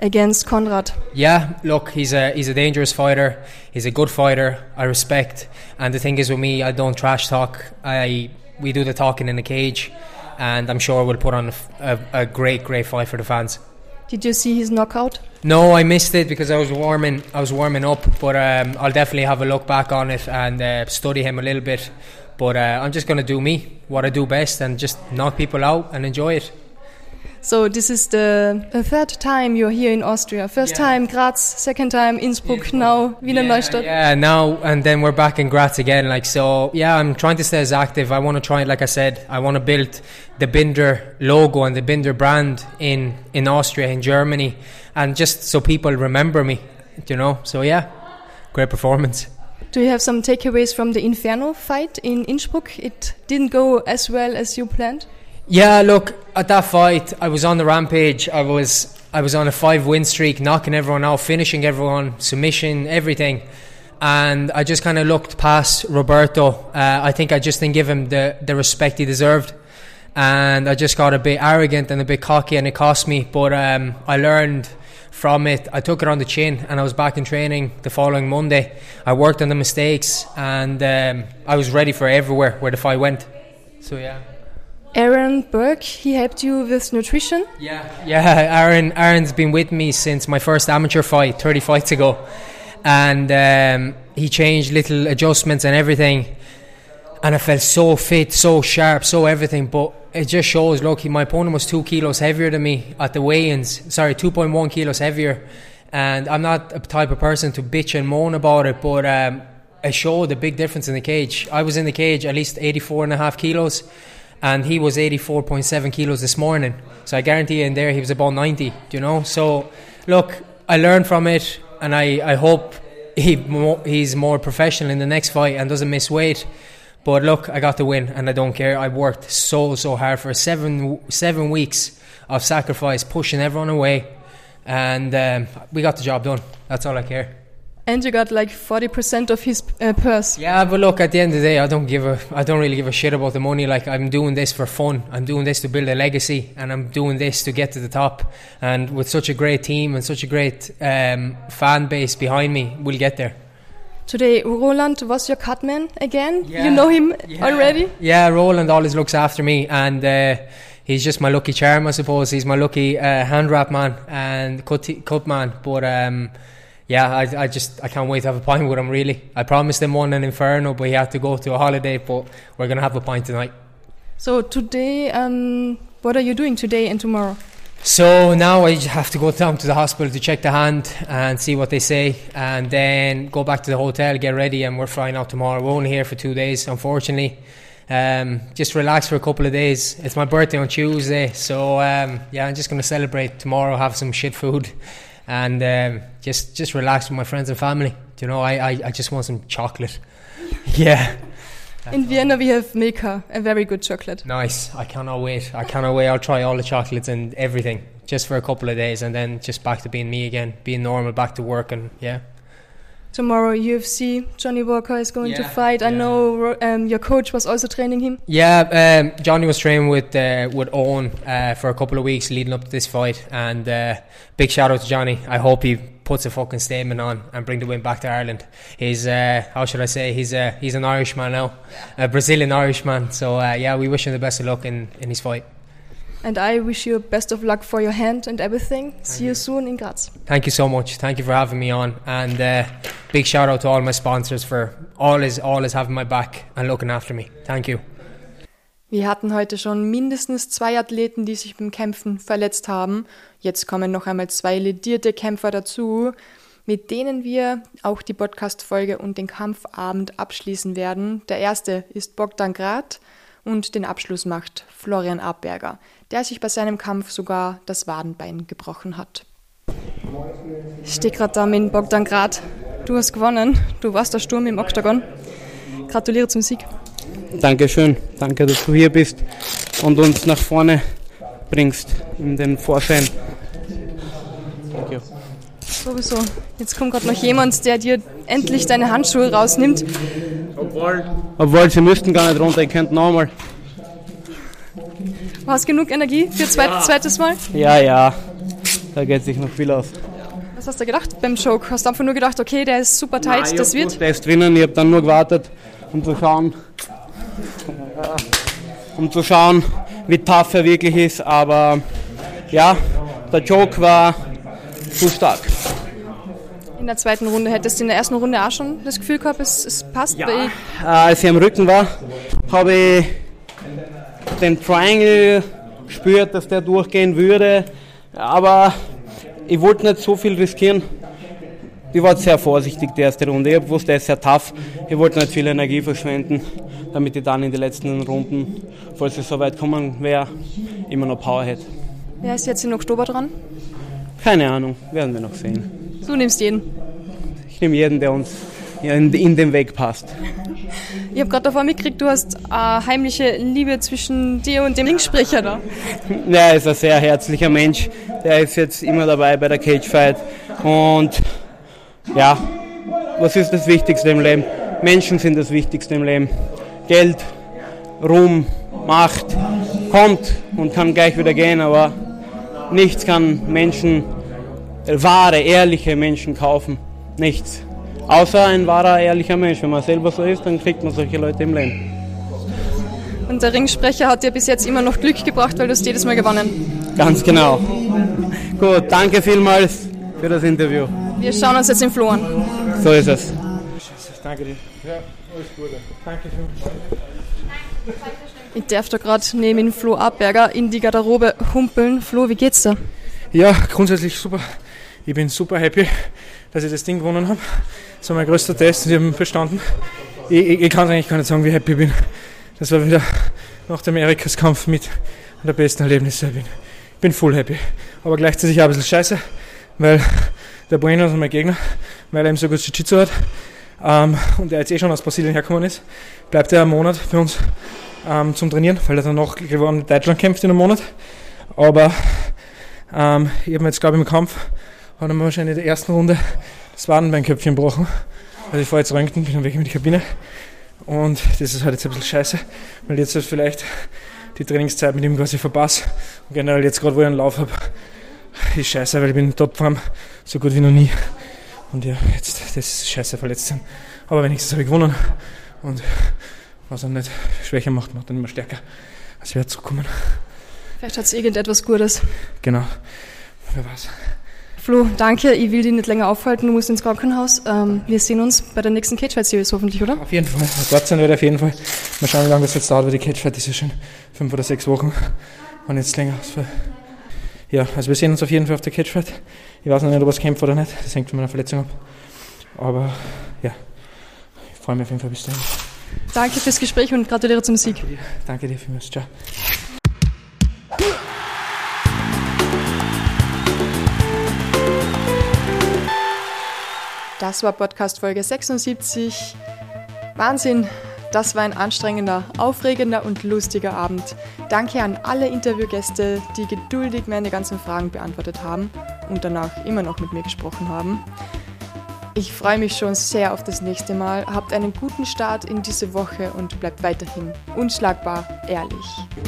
Against Konrad. Yeah, look, he's a he's a dangerous fighter. He's a good fighter. I respect. And the thing is with me, I don't trash talk. I we do the talking in the cage, and I'm sure we'll put on a great, great fight for the fans. Did you see his knockout? No, I missed it because I was warming. I was warming up, but um, I'll definitely have a look back on it and uh, study him a little bit. But uh, I'm just gonna do me, what I do best, and just knock people out and enjoy it. So this is the, the third time you're here in Austria. First time Graz, second time Innsbruck, now Wiener Neustadt. Yeah, now and then we're back in Graz again. Like so, yeah, I'm trying to stay as active. I want to try, like I said, I want to build the Binder logo and the Binder brand in in Austria, in Germany, and just so people remember me. You know, so yeah, great performance. Do you have some takeaways from the Inferno fight in Innsbruck? It didn't go as well as you planned. Yeah, look, at that fight, I was on the rampage. I was I was on a five win streak, knocking everyone out, finishing everyone, submission, everything. And I just kind of looked past Roberto. Uh, I think I just didn't give him the, the respect he deserved. And I just got a bit arrogant and a bit cocky, and it cost me. But um, I learned from it. I took it on the chin, and I was back in training the following Monday. I worked on the mistakes, and um, I was ready for everywhere where the fight went. So, yeah. Aaron Burke, he helped you with nutrition. Yeah, yeah. Aaron, Aaron's been with me since my first amateur fight, 30 fights ago, and um, he changed little adjustments and everything, and I felt so fit, so sharp, so everything. But it just shows. Look, my opponent was two kilos heavier than me at the weigh-ins. Sorry, 2.1 kilos heavier, and I'm not a type of person to bitch and moan about it, but. Um, it showed a big difference in the cage. I was in the cage at least 84 and a half kilos and he was 84.7 kilos this morning. So I guarantee you in there he was about 90, you know. So look, I learned from it, and I, I hope he mo- he's more professional in the next fight and doesn't miss weight. But look, I got the win, and I don't care. I worked so so hard for seven seven weeks of sacrifice, pushing everyone away, and um, we got the job done. That's all I care. And you got like 40% of his uh, purse. Yeah, but look, at the end of the day, I don't give a, I don't really give a shit about the money. Like I'm doing this for fun. I'm doing this to build a legacy, and I'm doing this to get to the top. And with such a great team and such a great um, fan base behind me, we'll get there. Today, Roland was your cutman again. You know him already. Yeah, Roland always looks after me, and uh, he's just my lucky charm, I suppose. He's my lucky uh, hand wrap man and cut, cut man. But um, yeah, I, I just I can't wait to have a pint with him. Really, I promised him one in Inferno, but he had to go to a holiday. But we're gonna have a pint tonight. So today, um, what are you doing today and tomorrow? So now I just have to go down to the hospital to check the hand and see what they say, and then go back to the hotel, get ready, and we're flying out tomorrow. We're only here for two days, unfortunately. Um, just relax for a couple of days. It's my birthday on Tuesday, so um, yeah, I'm just gonna celebrate tomorrow, have some shit food, and um, just just relax with my friends and family. You know, I, I, I just want some chocolate. yeah. In Vienna, we have Milka, a very good chocolate. Nice. I cannot wait. I cannot wait. I'll try all the chocolates and everything just for a couple of days and then just back to being me again, being normal, back to work and yeah. Tomorrow, UFC, Johnny Walker is going to Yeah, fight. I know um, your coach was also training him. Yeah, um, Johnny was training with uh, with Owen uh, for a couple of weeks leading up to this fight, and uh, big shout out to Johnny. I hope he puts a fucking statement on and bring the win back to Ireland. He's uh, how should I say? He's uh, he's an Irishman now, a Brazilian Irishman. So uh, yeah, we wish him the best of luck in, in his fight. And I wish you best of luck for your hand and everything. See you soon in Graz. Thank you so much. Thank you for having me on, and uh, big shout out to all my sponsors for always always having my back and looking after me. Thank you. Wir hatten heute schon mindestens zwei Athleten, die sich beim Kämpfen verletzt haben. Jetzt kommen noch einmal zwei ledierte Kämpfer dazu, mit denen wir auch die Podcast-Folge und den Kampfabend abschließen werden. Der erste ist Bogdan Grad und den Abschluss macht Florian Abberger, der sich bei seinem Kampf sogar das Wadenbein gebrochen hat. Ich stehe gerade da mit Bogdan Grad. Du hast gewonnen. Du warst der Sturm im Oktagon. Gratuliere zum Sieg. Dankeschön. Danke, dass du hier bist und uns nach vorne bringst in den Vorschein. Thank you. Sowieso. Jetzt kommt gerade noch jemand, der dir endlich deine Handschuhe rausnimmt. Obwohl, obwohl sie müssten gar nicht runter, ich könnte nochmal. Du hast genug Energie für zweit, zweites Mal? Ja, ja, da geht sich noch viel aus. Was hast du gedacht beim Choke? Hast du einfach nur gedacht, okay, der ist super tight, Nein, das wird? Der ist drinnen, ich habe dann nur gewartet, um zu schauen, um zu schauen, wie tough er wirklich ist. Aber ja, der Joke war zu stark. In der zweiten Runde hättest du in der ersten Runde auch schon das Gefühl gehabt, es, es passt. Ja. Äh, als ich am Rücken war, habe ich den Triangle gespürt, dass der durchgehen würde. Aber ich wollte nicht so viel riskieren. Ich war sehr vorsichtig die erste Runde. Ich wusste, er ist sehr tough. Ich wollte nicht viel Energie verschwenden, damit ich dann in den letzten Runden, falls es so weit kommen wäre, immer noch Power hätte. Wer ist jetzt im Oktober dran? Keine Ahnung, werden wir noch sehen. Du nimmst jeden. Ich nehme jeden, der uns in, in den Weg passt. Ich habe gerade davor mitgekriegt, du hast eine heimliche Liebe zwischen dir und dem Linkssprecher da. Ja, er ist ein sehr herzlicher Mensch. Der ist jetzt immer dabei bei der Cage Fight. Und ja, was ist das Wichtigste im Leben? Menschen sind das Wichtigste im Leben. Geld, Ruhm, Macht kommt und kann gleich wieder gehen, aber nichts kann Menschen, wahre, ehrliche Menschen kaufen. Nichts. Außer ein wahrer, ehrlicher Mensch. Wenn man selber so ist, dann kriegt man solche Leute im Leben. Und der Ringsprecher hat dir bis jetzt immer noch Glück gebracht, weil du hast jedes Mal gewonnen. Ganz genau. Gut, danke vielmals für das Interview. Wir schauen uns jetzt im Flo an. So ist es. Danke dir. Ja, alles Gute. Danke schön. Ich darf da gerade neben den Flo Abberger in die Garderobe humpeln. Flo, wie geht's dir? Ja, grundsätzlich super. Ich bin super happy, dass ich das Ding gewonnen habe. Das war mein größter Test und ich habe ihn bestanden. Ich, ich, ich kann eigentlich gar nicht sagen, wie happy ich bin. Das war wieder nach dem Erikas Kampf mit der besten Erlebnisse. Ich bin, ich bin full happy. Aber gleichzeitig auch ein bisschen scheiße, weil der Bueno ist mein Gegner, weil er eben so gut Jiu-Jitsu hat. Ähm, und er jetzt eh schon aus Brasilien hergekommen ist, bleibt er einen Monat für uns ähm, zum Trainieren, weil er dann noch in Deutschland kämpft in einem Monat. Aber ähm, ich habe jetzt, glaube ich, im Kampf, hat er mir wahrscheinlich in der ersten Runde das Wadenbeinköpfchen gebrochen. Also ich fahre jetzt röntgen, bin dann weg in die Kabine. Und das ist halt jetzt ein bisschen scheiße, weil jetzt halt vielleicht die Trainingszeit mit ihm quasi verpasse. Und generell jetzt gerade, wo ich einen Lauf habe, ist scheiße, weil ich bin in Topform, so gut wie noch nie. Und ja, jetzt, das ist scheiße verletzt sein. Aber wenigstens habe ich gewonnen. Und was er nicht schwächer macht, macht er immer stärker. Also wird zurückkommen. Vielleicht hat es irgendetwas Gutes. Genau. Wer weiß. Flo, danke. Ich will dich nicht länger aufhalten. Du musst ins Krankenhaus. Ähm, wir sehen uns bei der nächsten Cage Fight Series hoffentlich, oder? Auf jeden Fall. Dort sein wird auf jeden Fall. Mal schauen, wie lange das jetzt dauert, weil die Cage Fight ist ja schon fünf oder sechs Wochen. Und jetzt länger. Ja, also wir sehen uns auf jeden Fall auf der Cage Fight. Ich weiß noch nicht, ob es kämpft oder nicht. Das hängt von meiner Verletzung ab. Aber ja, ich freue mich auf jeden Fall bis dahin. Danke fürs Gespräch und gratuliere zum Sieg. Danke dir, Danke dir vielmals. Ciao. Das war Podcast Folge 76. Wahnsinn, das war ein anstrengender, aufregender und lustiger Abend. Danke an alle Interviewgäste, die geduldig meine ganzen Fragen beantwortet haben und danach immer noch mit mir gesprochen haben. Ich freue mich schon sehr auf das nächste Mal. Habt einen guten Start in diese Woche und bleibt weiterhin unschlagbar ehrlich.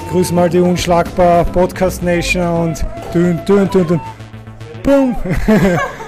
Grüß mal die unschlagbar Podcast Nation und dün, dün, dün, dün. Boom!